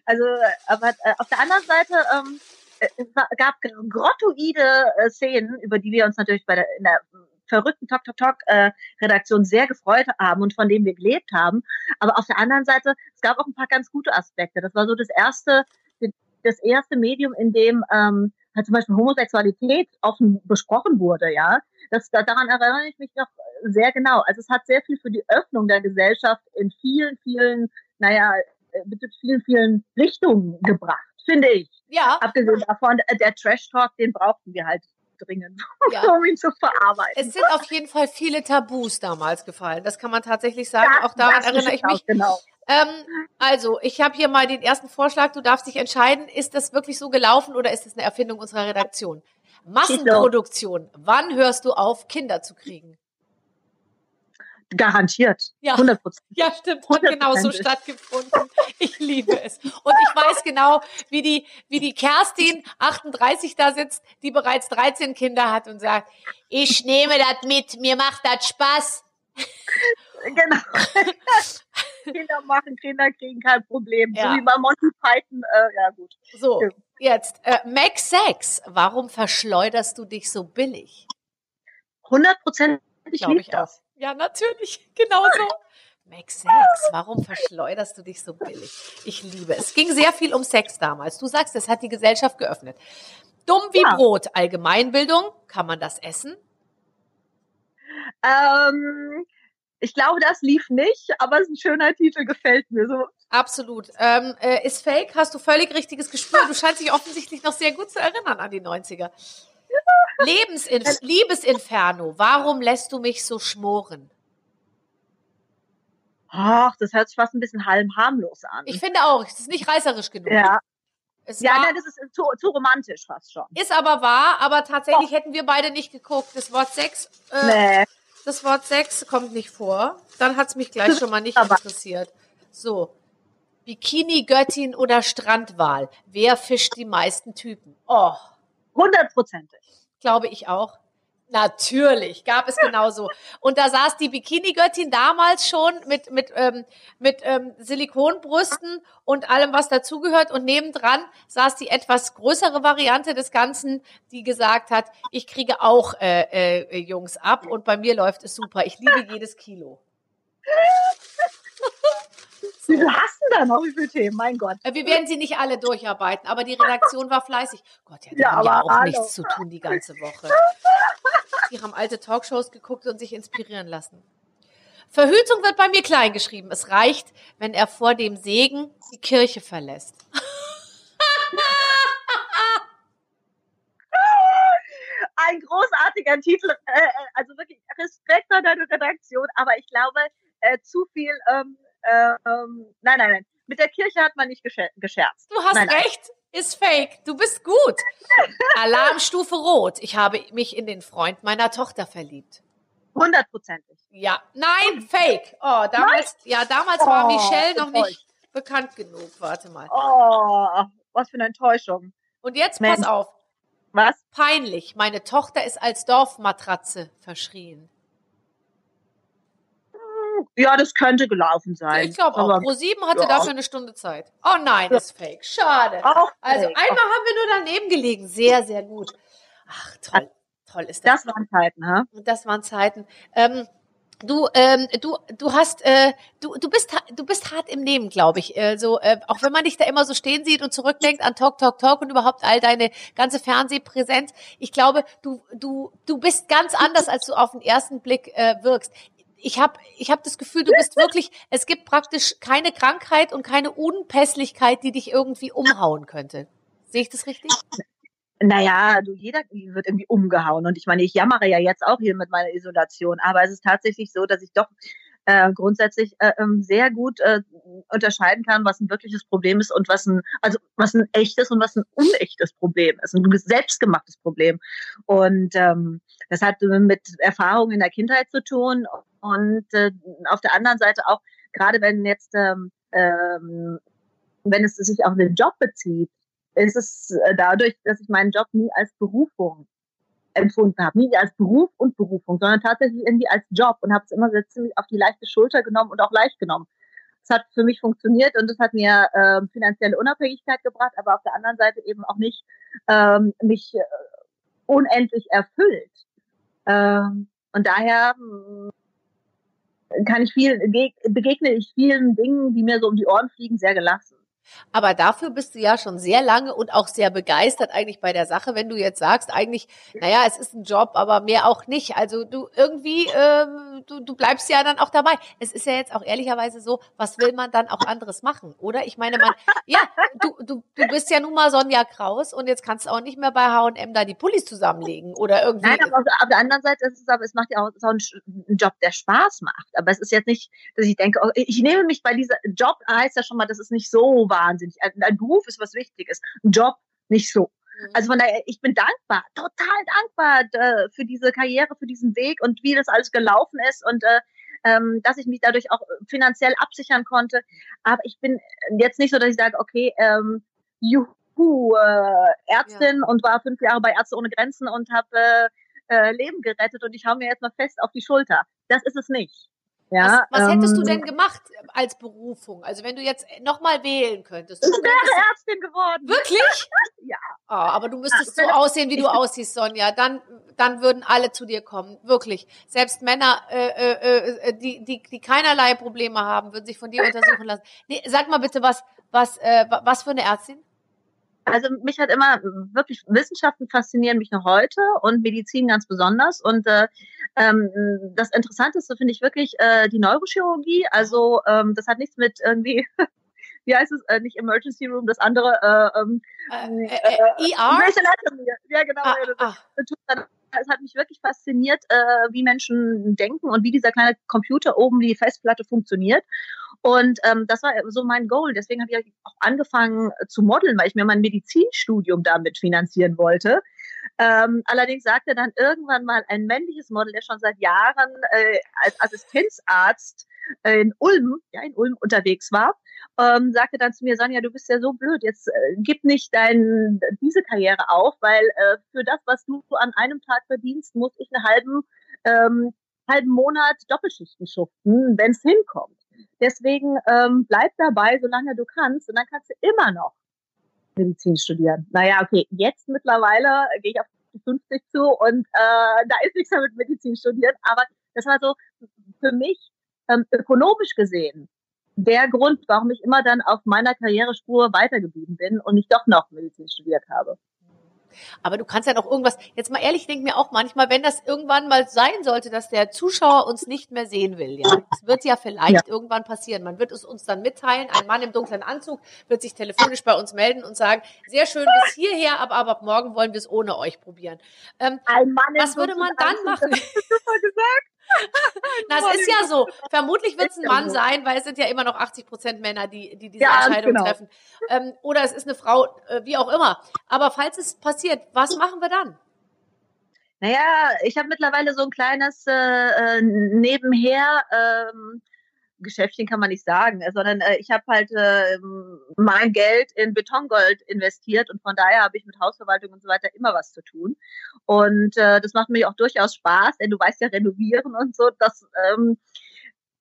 also, aber äh, auf der anderen Seite ähm, äh, es gab grottoide äh, Szenen, über die wir uns natürlich bei der, in der verrückten Talk Talk Talk äh, Redaktion sehr gefreut haben und von denen wir gelebt haben. Aber auf der anderen Seite, es gab auch ein paar ganz gute Aspekte. Das war so das erste das erste Medium, in dem ähm, halt zum Beispiel Homosexualität offen besprochen wurde, ja. Das, daran erinnere ich mich noch sehr genau. Also es hat sehr viel für die Öffnung der Gesellschaft in vielen, vielen, naja, mit äh, vielen, vielen Richtungen gebracht, finde ich. Ja. Abgesehen davon, äh, der Trash-Talk, den brauchten wir halt dringend, ja. um ihn zu verarbeiten. Es sind auf jeden Fall viele Tabus damals gefallen. Das kann man tatsächlich sagen. Ja, auch daran erinnere ich mich. Genau. Ähm, also, ich habe hier mal den ersten Vorschlag. Du darfst dich entscheiden, ist das wirklich so gelaufen oder ist das eine Erfindung unserer Redaktion? Massenproduktion. Wann hörst du auf, Kinder zu kriegen? Garantiert. Ja. 100 Ja, stimmt. Hat genauso stattgefunden. Ich liebe es. Und ich weiß genau, wie die, wie die Kerstin 38 da sitzt, die bereits 13 Kinder hat und sagt, ich nehme das mit, mir macht das Spaß. Genau. Kinder machen, Kinder kriegen kein Problem. Ja. So wie bei Monty Python, äh, ja gut. So, Ja. jetzt, äh, Max 6, warum verschleuderst du dich so billig? Hundertprozentig Glaube liegt ich auch. das. Ja, natürlich, genau so. Max 6, warum verschleuderst du dich so billig? Ich liebe es. Es ging sehr viel um Sex damals. Du sagst, es hat die Gesellschaft geöffnet. Dumm wie Ja. Brot, Allgemeinbildung, kann man das essen? Ähm, ich glaube, das lief nicht, aber es ist ein schöner Titel, gefällt mir so. Absolut. Ähm, äh, ist fake, hast du völlig richtiges Gespür. Du scheinst dich offensichtlich noch sehr gut zu erinnern an die 90er. Lebensinf Liebesinferno, warum lässt du mich so schmoren? Ach, das hört sich fast ein bisschen halb harmlos an. Ich finde auch, es ist nicht reißerisch genug. ja, Es ja war, nein, das ist zu, zu romantisch fast schon. ist aber wahr, aber tatsächlich hätten wir beide nicht geguckt. Das Wort Sex, äh, Nee. das Wort Sex kommt nicht vor. Dann hat es mich gleich schon mal nicht interessiert. So. Bikini-Göttin oder Strandwal? Wer fischt die meisten Typen? Oh, Hundertprozentig. glaube ich auch. Natürlich, gab es genauso. Und da saß die Bikini-Göttin damals schon mit, mit, ähm, mit ähm, Silikonbrüsten und allem, was dazugehört. Und nebendran saß die etwas größere Variante des Ganzen, die gesagt hat, ich kriege auch äh, äh, Jungs ab und bei mir läuft es super. Ich liebe jedes Kilo. Wie viel hast du da noch? Wie viele Themen? Mein Gott. Äh, Wir werden sie nicht alle durcharbeiten, aber die Redaktion war fleißig. Gott, ja, die Ja, haben ja aber auch hallo. nichts zu tun die ganze Woche. Die haben alte Talkshows geguckt und sich inspirieren lassen. Verhütung wird bei mir klein geschrieben. Es reicht, wenn er vor dem Segen die Kirche verlässt. Ein großartiger Titel. Äh, äh, also wirklich Respekt an deine Redaktion, aber ich glaube, zu viel. Ähm, äh, ähm, nein, nein, nein. Mit der Kirche hat man nicht gescher gescherzt. Du hast Nein, nein. recht, ist fake. Du bist gut. Alarmstufe Rot. Ich habe mich in den Freund meiner Tochter verliebt. Hundertprozentig. Ja, nein, fake. Oh, damals, ja, damals war Oh, Michelle noch enttäuscht. nicht bekannt genug. Warte mal. Oh, was für eine Enttäuschung. Und jetzt Mensch. pass auf. Was? Peinlich. Meine Tochter ist als Dorfmatratze verschrien. Ja, das könnte gelaufen sein. Ich glaube auch. Aber Pro7 hatte ja. dafür eine Stunde Zeit. Oh nein, ist fake. Schade. Auch Also fake. einmal haben wir nur daneben gelegen. Sehr, sehr gut. Ach, toll. Toll ist das. Das waren Zeiten, ha? Das waren Zeiten. Ähm, du, ähm, du, du hast, äh, du, du bist, du bist hart im Nehmen, glaube ich. Äh, so, äh, auch wenn man dich da immer so stehen sieht und zurückdenkt an Talk, Talk, Talk und überhaupt all deine ganze Fernsehpräsenz. Ich glaube, du, du, du bist ganz anders, als du auf den ersten Blick äh, wirkst. Ich habe ich hab das Gefühl, du bist wirklich, es gibt praktisch keine Krankheit und keine Unpässlichkeit, die dich irgendwie umhauen könnte. Sehe ich das richtig? Naja, du, jeder wird irgendwie umgehauen. Und ich meine, ich jammere ja jetzt auch hier mit meiner Isolation, aber es ist tatsächlich so, dass ich doch äh, grundsätzlich äh, ähm, sehr gut äh, unterscheiden kann, was ein wirkliches Problem ist und was ein, also was ein echtes und was ein unechtes Problem ist, ein selbstgemachtes Problem. Und ähm, das hat mit Erfahrungen in der Kindheit zu tun und äh, auf der anderen Seite auch, gerade wenn jetzt ähm, ähm, wenn es sich auf den Job bezieht, ist es äh, dadurch, dass ich meinen Job nie als Berufung empfunden habe. Nie als Beruf und Berufung, sondern tatsächlich irgendwie als Job und habe es immer sehr ziemlich auf die leichte Schulter genommen und auch leicht genommen. Es hat für mich funktioniert und es hat mir äh, finanzielle Unabhängigkeit gebracht, aber auf der anderen Seite eben auch nicht ähm, mich äh, unendlich erfüllt. Ähm, und daher mh, kann ich viel, begegne ich vielen Dingen, die mir so um die Ohren fliegen, sehr gelassen. Aber dafür bist du ja schon sehr lange und auch sehr begeistert eigentlich bei der Sache, wenn du jetzt sagst, eigentlich, naja, es ist ein Job, aber mehr auch nicht. Also du irgendwie, ähm, du, du bleibst ja dann auch dabei. Es ist ja jetzt auch ehrlicherweise so, was will man dann auch anderes machen, oder? Ich meine, man, ja, du, du, du bist ja nun mal Sonja Kraus und jetzt kannst du auch nicht mehr bei H&M da die Pullis zusammenlegen oder irgendwie. Nein, aber auf, der anderen Seite ist es aber, es macht ja auch Sch- einen Job, der Spaß macht. Aber es ist jetzt nicht, dass ich denke, oh, ich nehme mich bei dieser Job heißt ja schon mal, das ist nicht so wahnsinnig. Ein, ein Beruf ist was Wichtiges, ein Job nicht so. Mhm. Also von daher, ich bin dankbar, total dankbar äh, für diese Karriere, für diesen Weg und wie das alles gelaufen ist. Und äh, ähm, dass ich mich dadurch auch finanziell absichern konnte. Aber ich bin jetzt nicht so, dass ich sage, okay, ähm, juhu, äh, Ärztin ja. und war fünf Jahre bei Ärzte ohne Grenzen und habe äh, äh, Leben gerettet und ich hau mir jetzt mal fest auf die Schulter. Das ist es nicht. Ja, was, was hättest du denn ähm, gemacht als Berufung? Also wenn du jetzt nochmal wählen könntest. Ich wäre Ärztin geworden. Wirklich? ja. Oh, aber du müsstest so aussehen, wie du aussiehst, Sonja. Dann, dann würden alle zu dir kommen. Wirklich. Selbst Männer, äh, äh, äh, die, die, die keinerlei Probleme haben, würden sich von dir untersuchen lassen. Nee, sag mal bitte, was, was, äh, was für eine Ärztin? also mich hat immer wirklich Wissenschaften faszinieren mich noch heute und Medizin ganz besonders. Und äh, ähm, das Interessanteste finde ich wirklich äh, die Neurochirurgie. Also ähm, das hat nichts mit irgendwie wie heißt es, äh, nicht Emergency Room, das andere, äh, ähm, äh, äh, äh ER? Ja, genau. Ah, ah. Es hat mich wirklich fasziniert, äh, wie Menschen denken und wie dieser kleine Computer oben, die Festplatte funktioniert. Und ähm, das war so mein Goal. Deswegen habe ich auch angefangen zu modeln, weil ich mir mein Medizinstudium damit finanzieren wollte. Ähm, allerdings sagte dann irgendwann mal ein männliches Model, der schon seit Jahren äh, als Assistenzarzt in Ulm, ja, in Ulm unterwegs war, ähm, sagte dann zu mir, Sonja, du bist ja so blöd, jetzt äh, gib nicht dein, diese Karriere auf, weil äh, für das, was du an einem Tag verdienst, muss ich einen halben, ähm, halben Monat Doppelschichten schuften, wenn es hinkommt. Deswegen ähm, bleib dabei, solange du kannst, und dann kannst du immer noch Medizin studieren. Naja, okay, jetzt mittlerweile gehe ich auf die 50 zu und äh, da ist nichts mehr mit Medizin studieren, aber das war so für mich ähm, ökonomisch gesehen der Grund, warum ich immer dann auf meiner Karrierespur weitergeblieben bin und nicht doch noch Medizin studiert habe. Aber du kannst ja noch irgendwas, jetzt mal ehrlich, ich denke mir auch manchmal, wenn das irgendwann mal sein sollte, dass der Zuschauer uns nicht mehr sehen will, ja, das wird ja vielleicht ja. irgendwann passieren. Man wird es uns dann mitteilen, ein Mann im dunklen Anzug wird sich telefonisch bei uns melden und sagen, sehr schön bis hierher, aber, aber ab morgen wollen wir es ohne euch probieren. Ähm, ein Mann was würde man dann machen? Das hast du super gesagt. Na, es ist ja so. Vermutlich wird es ein Mann sein, weil es sind ja immer noch 80 Prozent Männer, die, die diese ja, Entscheidung genau. treffen. Ähm, oder es ist eine Frau, äh, wie auch immer. Aber falls es passiert, was machen wir dann? Naja, ich habe mittlerweile so ein kleines äh, äh nebenher ähm, Geschäftchen kann man nicht sagen, äh, sondern äh, ich habe halt äh, mein Geld in Betongold investiert und von daher habe ich mit Hausverwaltung und so weiter immer was zu tun. Und äh, das macht mir auch durchaus Spaß, denn du weißt ja, renovieren und so, das ähm,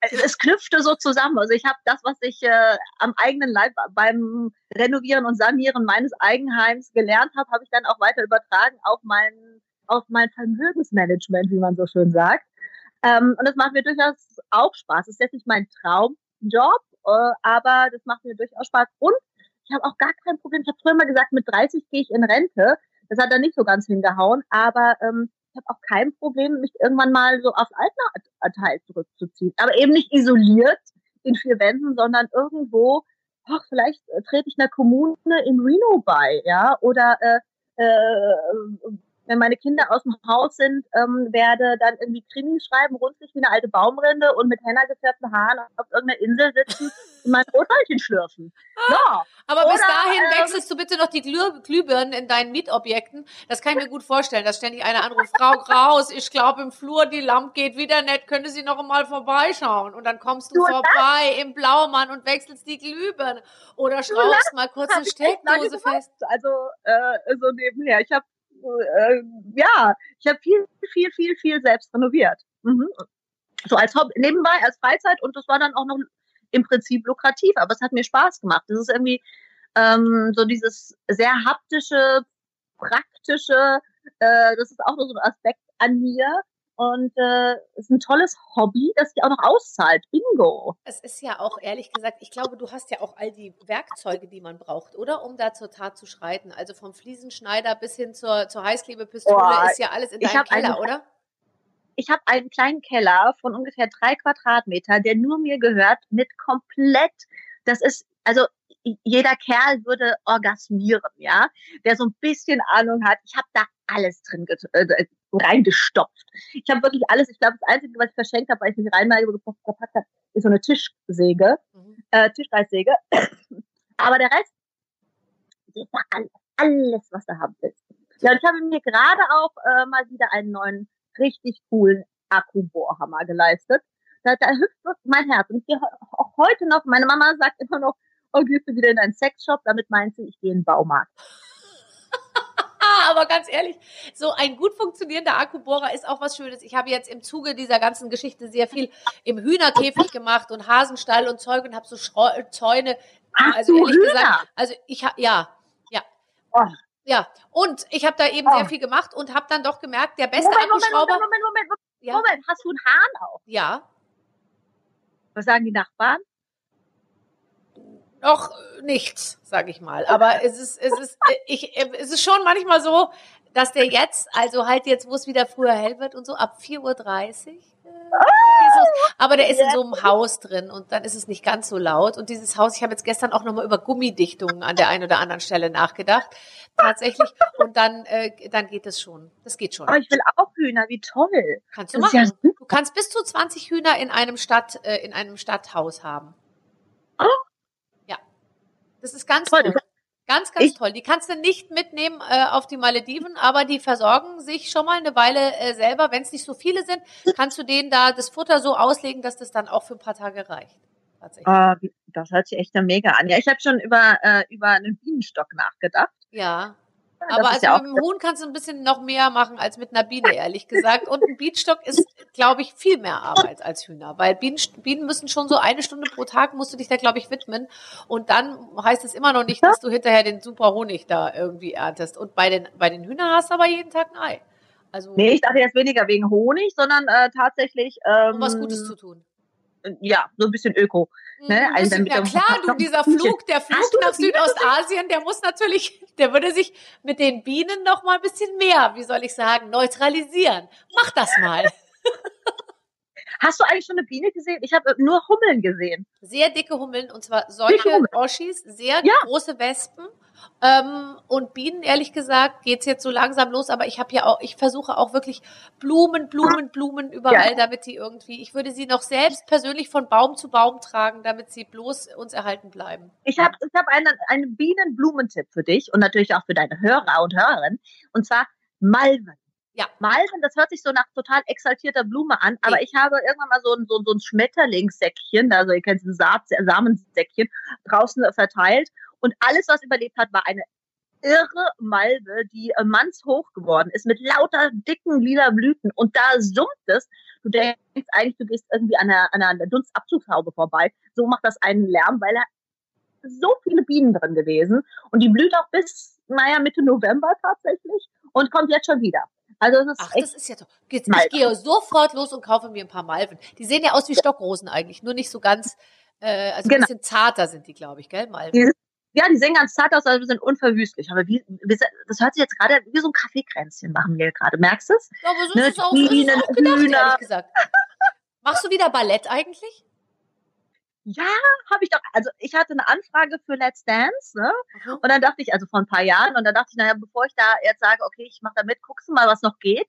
es knüpfte so zusammen. Also ich habe das, was ich äh, am eigenen Leib beim Renovieren und Sanieren meines Eigenheims gelernt habe, habe ich dann auch weiter übertragen auf mein auf mein Vermögensmanagement, wie man so schön sagt. Ähm, und das macht mir durchaus auch Spaß. Das ist jetzt nicht mein Traumjob, äh, aber das macht mir durchaus Spaß. Und ich habe auch gar kein Problem. Ich habe früher mal gesagt, mit 30 gehe ich in Rente. Das hat dann nicht so ganz hingehauen, aber ähm, ich habe auch kein Problem, mich irgendwann mal so aufs Altenteil zurückzuziehen. Aber eben nicht isoliert in vier Wänden, sondern irgendwo, ach, vielleicht äh, trete ich einer Kommune in Reno bei, ja, oder äh, äh, wenn meine Kinder aus dem Haus sind, ähm, werde dann irgendwie Krimi schreiben, runzlig wie eine alte Baumrinde und mit Henna gefärbten Haaren auf irgendeiner Insel sitzen und mein Rotweilchen schlürfen. Ja. Aber Oder, bis dahin ähm, wechselst du bitte noch die Glüh Glühbirnen in deinen Mietobjekten. Das kann ich mir gut vorstellen, dass ständig einer anruft, Frau Kraus, ich glaube im Flur, die Lampe geht wieder nicht, könnte sie noch einmal vorbeischauen? Und dann kommst du, du vorbei das? im Blaumann und wechselst die Glühbirne. Oder schraubst mal kurz eine Steckdose fest. Also äh, so nebenher. Ich habe äh, ja, ich habe viel, viel, viel, viel selbst renoviert. Mhm. So als Hobby, nebenbei, als Freizeit und das war dann auch noch im Prinzip lukrativ, aber es hat mir Spaß gemacht. Das ist irgendwie ähm, so dieses sehr haptische, praktische, äh, das ist auch noch so ein Aspekt an mir, und äh, ist ein tolles Hobby, das sich auch noch auszahlt. Bingo. Es ist ja auch, ehrlich gesagt, ich glaube, du hast ja auch all die Werkzeuge, die man braucht, oder? Um da zur Tat zu schreiten. Also vom Fliesenschneider bis hin zur, zur Heißklebepistole oh, ist ja alles in deinem Keller, einen, oder? Ich habe einen kleinen Keller von ungefähr drei Quadratmeter, der nur mir gehört, mit komplett, das ist, also jeder Kerl würde orgasmieren, ja, der so ein bisschen Ahnung hat. Ich habe da alles drin äh, reingestopft. Ich habe wirklich alles. Ich glaube, das Einzige, was ich verschenkt habe, weil ich mich reinmal gepackt habe, ist so eine Tischsäge, mhm. äh, Tischreißsäge. Aber der Rest, ist da alles, alles, was du haben willst. Ja, und ich habe mir gerade auch äh, mal wieder einen neuen, richtig coolen Akkubohrhammer geleistet. da, da hüpft mein Herz. Und ich gehe auch heute noch, meine Mama sagt immer noch, oh, gehst du wieder in einen Sexshop? Damit meint sie, ich gehe in den Baumarkt. Aber ganz ehrlich, so ein gut funktionierender Akkubohrer ist auch was Schönes. Ich habe jetzt im Zuge dieser ganzen Geschichte sehr viel im Hühnerkäfig gemacht und Hasenstall und Zeug und habe so Schreu Zäune. Ach, also ehrlich Hühner. gesagt, also ich habe ja, ja. Oh. Ja, und ich habe da eben Oh. sehr viel gemacht und habe dann doch gemerkt, der beste Moment, Moment, Akkuschrauber. Moment, Moment, Moment, Moment, Ja, Moment, hast du einen Hahn auch? ja, Was sagen die Nachbarn? Noch nichts, sag ich mal. Aber es ist, es ist, äh, ich, äh, es ist schon manchmal so, dass der jetzt, also halt jetzt, wo es wieder früher hell wird und so, ab 4.30 Uhr. Äh, los. aber der ist in so einem Haus drin und dann ist es nicht ganz so laut. Und dieses Haus, ich habe jetzt gestern auch nochmal über Gummidichtungen an der einen oder anderen Stelle nachgedacht. Tatsächlich. Und dann, äh, dann geht es schon. Das geht schon. Oh, ich will auch Hühner, wie toll. Kannst du ja machen. super. Du kannst bis zu 20 Hühner in einem Stadt, äh, in einem Stadthaus haben. Oh. Das ist ganz Toll. toll. Ganz, ganz Ich- toll. Die kannst du nicht mitnehmen äh, auf die Malediven, aber die versorgen sich schon mal eine Weile äh, selber. Wenn es nicht so viele sind, kannst du denen da das Futter so auslegen, dass das dann auch für ein paar Tage reicht. Wie- das hört sich echt mega an. Ja, ich habe schon über, äh, über einen Bienenstock nachgedacht. Ja. Ja, Aber also ja mit dem Huhn kannst du ein bisschen noch mehr machen als mit einer Biene, ehrlich gesagt. Und ein Bienenstock ist, glaube ich, viel mehr Arbeit als Hühner. Weil Bienen, Bienen müssen schon so eine Stunde pro Tag, musst du dich da, glaube ich, widmen. Und dann heißt es immer noch nicht, dass du hinterher den super Honig da irgendwie erntest. Und bei den, bei den Hühnern hast du aber jeden Tag ein Ei. Also, nee, ich dachte jetzt weniger wegen Honig, sondern äh, tatsächlich, ähm, um was Gutes zu tun. ja, so ein bisschen Öko. Ne, Mhm, also damit ja klar, du, dieser Flug, der Flug du nach Südostasien, der muss natürlich, der würde sich mit den Bienen noch mal ein bisschen mehr, wie soll ich sagen, neutralisieren. Mach das mal. Hast du eigentlich schon eine Biene gesehen? Ich habe nur Hummeln gesehen. Sehr dicke Hummeln und zwar solche. Oschis, sehr Ja. große Wespen. Ähm, und Bienen, ehrlich gesagt, geht's jetzt so langsam los, aber ich habe ja auch, ich versuche auch wirklich Blumen, Blumen, Blumen überall, Ja. damit die irgendwie, ich würde sie noch selbst persönlich von Baum zu Baum tragen, damit sie bloß uns erhalten bleiben. Ich habe ich hab einen, einen Bienenblumentipp für dich und natürlich auch für deine Hörer und Hörerinnen. Und zwar Malven. Ja. Malven, das hört sich so nach total exaltierter Blume an, aber ich habe irgendwann mal so ein, so, so ein Schmetterlingssäckchen, also ihr kennt dieses Saat, Samensäckchen, draußen verteilt. Und alles, was überlebt hat, war eine irre Malve, die äh, mannshoch geworden ist, mit lauter dicken lila Blüten. Und da summt es. Du denkst eigentlich, du gehst irgendwie an einer, an einer Dunstabzugshaube vorbei. So macht das einen Lärm, weil da so viele Bienen drin gewesen. Und die blüht auch bis, naja, Mitte November tatsächlich und kommt jetzt schon wieder. Also es ist Ach, das ist ja toll. Jetzt, ich gehe sofort los und kaufe mir ein paar Malven. Die sehen ja aus wie Stockrosen eigentlich, nur nicht so ganz, äh, also ein Genau. bisschen zarter sind die, glaube ich, gell, Malven? Die- ja, die sehen ganz zart aus, aber wir sind unverwüstlich. Aber wie, das hört sich jetzt gerade wie so ein Kaffeekränzchen machen wir gerade. Merkst du es? Ja, aber so Ne, ist es auch, so ist es auch gedacht, Hühner. ehrlich gesagt. Machst du wieder Ballett eigentlich? Ja, habe ich doch. Also ich hatte eine Anfrage für Let's Dance, ne? Mhm. Und dann dachte ich, also vor ein paar Jahren, und dann dachte ich, naja, bevor ich da jetzt sage, okay, ich mache da mit, guckst du mal, was noch geht.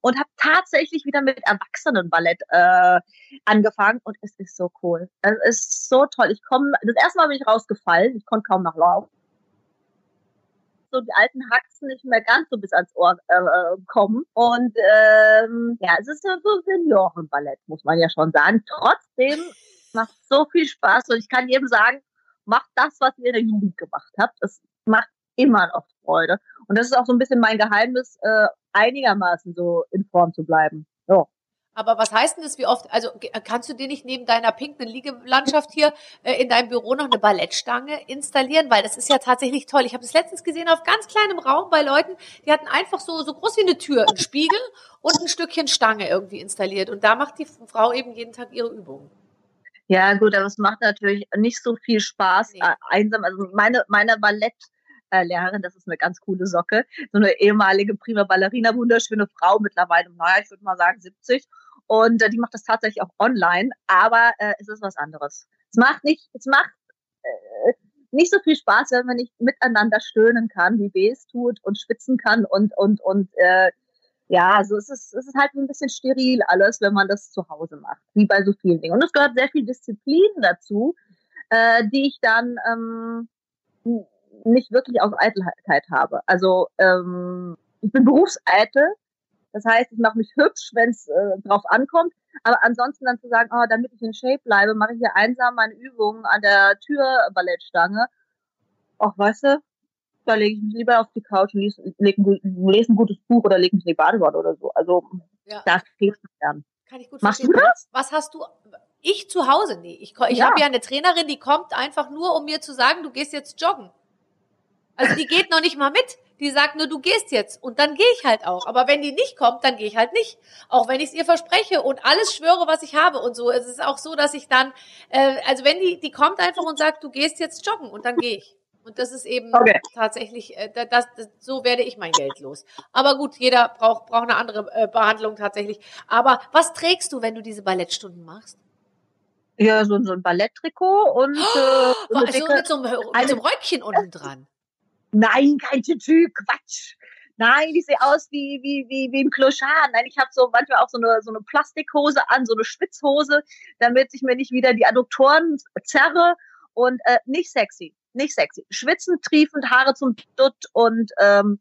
Und habe tatsächlich wieder mit Erwachsenenballett äh, angefangen und es ist so cool. Es ist so toll. Ich komme, das erste Mal bin ich rausgefallen, ich konnte kaum noch laufen. So die alten Haxen nicht mehr ganz so bis ans Ohr äh, kommen. Und ähm, ja, es ist so so Seniorenballett, muss man ja schon sagen. Trotzdem macht so viel Spaß und ich kann jedem sagen, macht das, was ihr in der Jugend gemacht habt. Es macht immer noch Freude. Und das ist auch so ein bisschen mein Geheimnis, äh, einigermaßen so in Form zu bleiben. So. Aber was heißt denn das, wie oft, also kannst du dir nicht neben deiner pinken Liegelandschaft hier äh, in deinem Büro noch eine Ballettstange installieren? Weil das ist ja tatsächlich toll. Ich habe das letztens gesehen auf ganz kleinem Raum bei Leuten, die hatten einfach so, so groß wie eine Tür, einen Spiegel und ein Stückchen Stange irgendwie installiert. Und da macht die Frau eben jeden Tag ihre Übungen. Ja, gut, aber es macht natürlich nicht so viel Spaß, Nee. äh, einsam. Also meine, meine Ballett, Lehrerin, das ist eine ganz coole Socke. So eine ehemalige prima Ballerina, wunderschöne Frau, mittlerweile, naja, ich würde mal sagen 70. Und äh, die macht das tatsächlich auch online, aber äh, es ist was anderes. Es macht nicht, es macht äh, nicht so viel Spaß, wenn man nicht miteinander stöhnen kann, wie B es tut und schwitzen kann und und und äh, ja, also es ist es ist halt ein bisschen steril alles, wenn man das zu Hause macht, wie bei so vielen Dingen. Und es gehört sehr viel Disziplin dazu, äh, die ich dann ähm, nicht wirklich aus Eitelkeit habe. Also ähm, ich bin berufseitel, das heißt, ich mache mich hübsch, wenn es äh, drauf ankommt. Aber ansonsten dann zu sagen, oh, damit ich in Shape bleibe, mache ich hier einsam meine Übungen an der Türballettstange. Ach, weißt du, da lege ich mich lieber auf die Couch und lese, lese, ein, gutes Buch oder lege mich in die Badewanne oder so. Also, Ja. das geht mir dann. Kann ich gut Machst verstehen. du das? Was hast du? Ich zu Hause? Nee. Ich, ich Ja. habe ja eine Trainerin, die kommt einfach nur, um mir zu sagen, du gehst jetzt joggen. Also die geht noch nicht mal mit. Die sagt nur, du gehst jetzt. Und dann gehe ich halt auch. Aber wenn die nicht kommt, dann gehe ich halt nicht. Auch wenn ich es ihr verspreche und alles schwöre, was ich habe und so. Es ist auch so, dass ich dann, äh, also wenn die, die kommt einfach und sagt, du gehst jetzt joggen und dann gehe ich. Und das ist eben Okay. tatsächlich, äh, da- das, das, so werde ich mein Geld los. Aber gut, jeder braucht, braucht eine andere äh, Behandlung tatsächlich. Aber was trägst du, wenn du diese Ballettstunden machst? Ja, so, so ein Balletttrikot und äh, so eine Also dicke, mit so, einem, mit eine- so einem Röckchen unten dran. Nein, kein Tütü, Quatsch. Nein, ich sehe aus wie, wie, wie, wie ein Clochard. Nein, ich habe so manchmal auch so eine, so eine Plastikhose an, so eine Schwitzhose, damit ich mir nicht wieder die Adduktoren zerre und äh, nicht sexy, nicht sexy. Schwitzen, triefend, Haare zum Dutt und, ähm,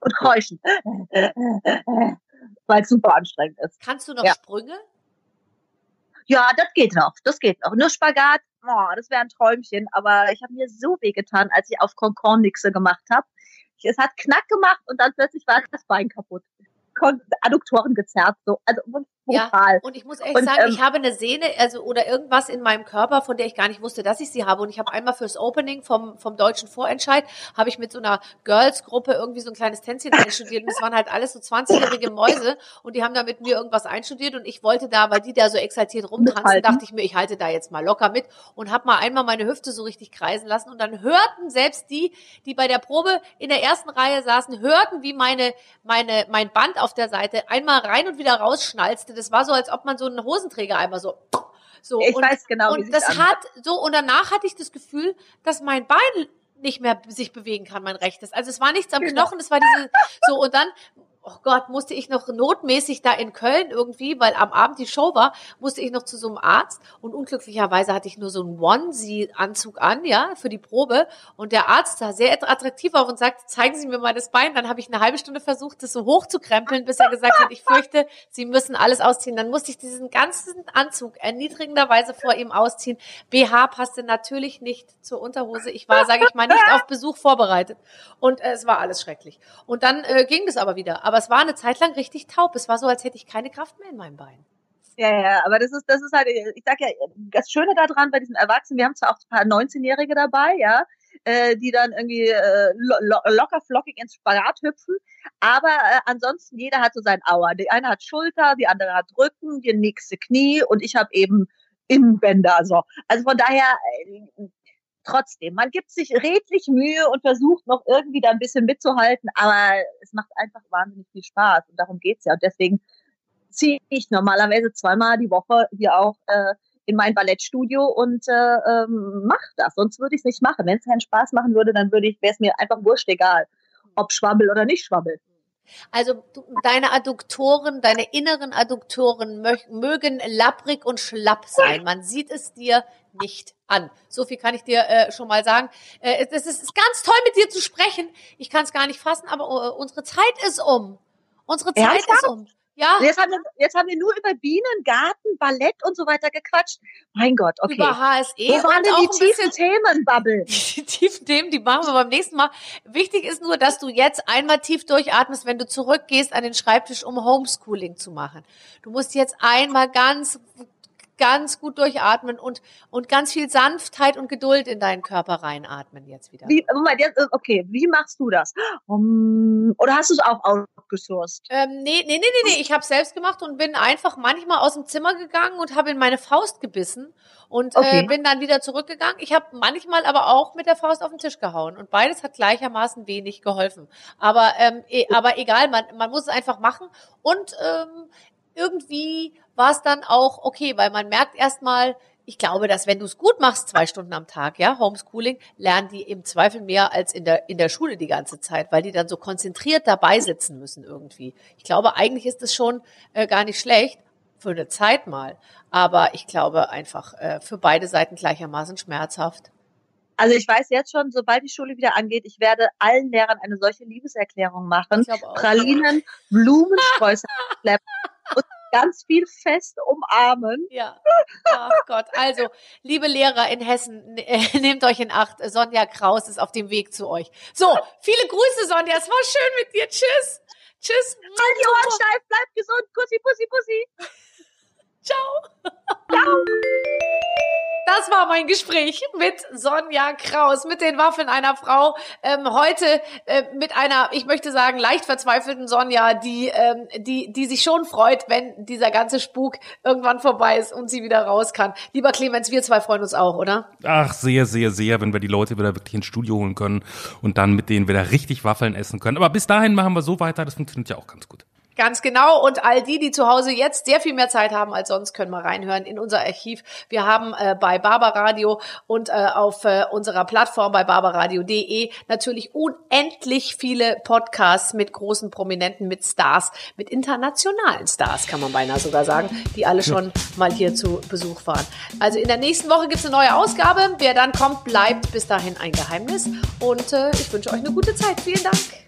und keuchen. Weil es super anstrengend ist. Kannst du noch Ja. Sprünge? Ja, das geht noch, das geht noch. Nur Spagat, oh, das wäre ein Träumchen, aber ich habe mir so wehgetan, als ich auf Concon nixe gemacht habe. Es hat knack gemacht und dann plötzlich war das Bein kaputt. Adduktoren gezerrt, so, also Ja, brutal. Und ich muss echt Und, sagen, ähm, ich habe eine Sehne, also oder irgendwas in meinem Körper, von der ich gar nicht wusste, dass ich sie habe. Und ich habe einmal fürs Opening vom, vom deutschen Vorentscheid, habe ich mit so einer Girls-Gruppe irgendwie so ein kleines Tänzchen einstudiert. Und es waren halt alles so 20-jährige Mäuse und die haben da mit mir irgendwas einstudiert und ich wollte da, weil die da so exaltiert rumtanzen, dachte ich mir, ich halte da jetzt mal locker mit und habe mal einmal meine Hüfte so richtig kreisen lassen. Und dann hörten selbst die, die bei der Probe in der ersten Reihe saßen, hörten, wie meine, meine, mein Band auf der Seite einmal rein und wieder rausschnalzte. Das war so, als ob man so einen Hosenträger einmal so, so. Ich und, weiß genau, wie und das anhört. hat so, und danach hatte ich das Gefühl, dass mein Bein nicht mehr sich bewegen kann, mein rechtes. Also es war nichts am Genau. Knochen, es war diese, so, und dann, oh Gott, musste ich noch notmäßig da in Köln irgendwie, weil am Abend die Show war, musste ich noch zu so einem Arzt und unglücklicherweise hatte ich nur so einen Onesie-Anzug an, ja, für die Probe und der Arzt sah sehr attraktiv auf und sagte, zeigen Sie mir mal das Bein. Dann habe ich eine halbe Stunde versucht, das so hochzukrempeln, bis er gesagt hat, ich fürchte, Sie müssen alles ausziehen. Dann musste ich diesen ganzen Anzug erniedrigenderweise vor ihm ausziehen. BH passte natürlich nicht zur Unterhose. Ich war, sage ich mal, nicht auf Besuch vorbereitet und äh, es war alles schrecklich. Und dann äh, ging das aber wieder. Aber es war eine Zeit lang richtig taub. Es war so, als hätte ich keine Kraft mehr in meinem Bein. Ja, ja, aber das ist, das ist halt, ich sag ja, das Schöne daran bei diesen Erwachsenen, wir haben zwar auch ein paar 19-Jährige dabei, ja, äh, die dann irgendwie äh, lo lo locker flockig ins Spagat hüpfen, aber äh, ansonsten jeder hat so sein Auer. Die eine hat Schulter, die andere hat Rücken, die nächste Knie und ich habe eben Innenbänder, so. Also von daher, äh, trotzdem, man gibt sich redlich Mühe und versucht noch irgendwie da ein bisschen mitzuhalten, aber es macht einfach wahnsinnig viel Spaß und darum geht's ja und deswegen ziehe ich normalerweise zweimal die Woche hier auch äh, in mein Ballettstudio und äh, ähm, mach das. Sonst würde ich es nicht machen. Wenn es keinen Spaß machen würde, dann würde ich, wäre es mir einfach wurscht egal, ob Schwabbel oder nicht Schwabbel. Also deine Adduktoren, deine inneren Adduktoren mö mögen lapprig und schlapp sein. Man sieht es dir nicht an. So viel kann ich dir äh, schon mal sagen. Äh, es ist, ist ganz toll, mit dir zu sprechen. Ich kann es gar nicht fassen, aber äh, unsere Zeit ist um. Unsere Zeit Ernsthaft? ist um. Ja, Jetzt haben, wir, jetzt haben wir nur über Bienen, Garten, Ballett und so weiter gequatscht. Mein Gott, okay. über HSE Wo waren denn die tiefen Themen, Bubble? die tiefen Themen, die machen wir beim nächsten Mal. Wichtig ist nur, dass du jetzt einmal tief durchatmest, wenn du zurückgehst an den Schreibtisch, um Homeschooling zu machen. Du musst jetzt einmal ganz, ganz gut durchatmen und, und ganz viel Sanftheit und Geduld in deinen Körper reinatmen jetzt wieder. Wie, Moment, jetzt, äh, okay, wie machst du das? Um, oder hast du es auch outgesourced? Ähm, nee, nee, nee, nee, nee. Ich habe selbst gemacht und bin einfach manchmal aus dem Zimmer gegangen und habe in meine Faust gebissen und äh, Okay. bin dann wieder zurückgegangen. Ich habe manchmal aber auch mit der Faust auf den Tisch gehauen und beides hat gleichermaßen wenig geholfen. Aber ähm, e aber egal, man, man muss es einfach machen und ähm, irgendwie war es dann auch okay, weil man merkt erstmal, ich glaube, dass wenn du es gut machst, zwei Stunden am Tag, ja, Homeschooling, lernen die im Zweifel mehr als in der, in der Schule die ganze Zeit, weil die dann so konzentriert dabei sitzen müssen irgendwie. Ich glaube, eigentlich ist es schon äh, gar nicht schlecht, für eine Zeit mal. Aber ich glaube einfach äh, für beide Seiten gleichermaßen schmerzhaft. Also ich weiß jetzt schon, sobald die Schule wieder angeht, ich werde allen Lehrern eine solche Liebeserklärung machen. Pralinen, Blumensträuße schleppen und ganz viel fest umarmen. Ja. Ach Gott. Also, liebe Lehrer in Hessen, nehmt euch in Acht. Sonja Kraus ist auf dem Weg zu euch. So, viele Grüße, Sonja. Es war schön mit dir. Tschüss. Tschüss. Halt die Ohren steif, bleib gesund. Kussi, Pussi, Pussi. Ciao. Ciao. Das war mein Gespräch mit Sonja Kraus, mit den Waffeln einer Frau. Ähm, heute äh, mit einer, ich möchte sagen, leicht verzweifelten Sonja, die, ähm, die, die sich schon freut, wenn dieser ganze Spuk irgendwann vorbei ist und sie wieder raus kann. Lieber Clemens, wir zwei freuen uns auch, oder? Ach, sehr, sehr, sehr, wenn wir die Leute wieder wirklich ins Studio holen können und dann mit denen wieder richtig Waffeln essen können. Aber bis dahin machen wir so weiter, das funktioniert ja auch ganz gut. Ganz genau. Und all die, die zu Hause jetzt sehr viel mehr Zeit haben als sonst, können mal reinhören in unser Archiv. Wir haben äh, bei Barbaradio und äh, auf äh, unserer Plattform bei barbaradio.de natürlich unendlich viele Podcasts mit großen Prominenten, mit Stars, mit internationalen Stars, kann man beinahe sogar sagen, die alle schon mal hier zu Besuch waren. Also in der nächsten Woche gibt's eine neue Ausgabe. Wer dann kommt, bleibt bis dahin ein Geheimnis. Und äh, ich wünsche euch eine gute Zeit. Vielen Dank.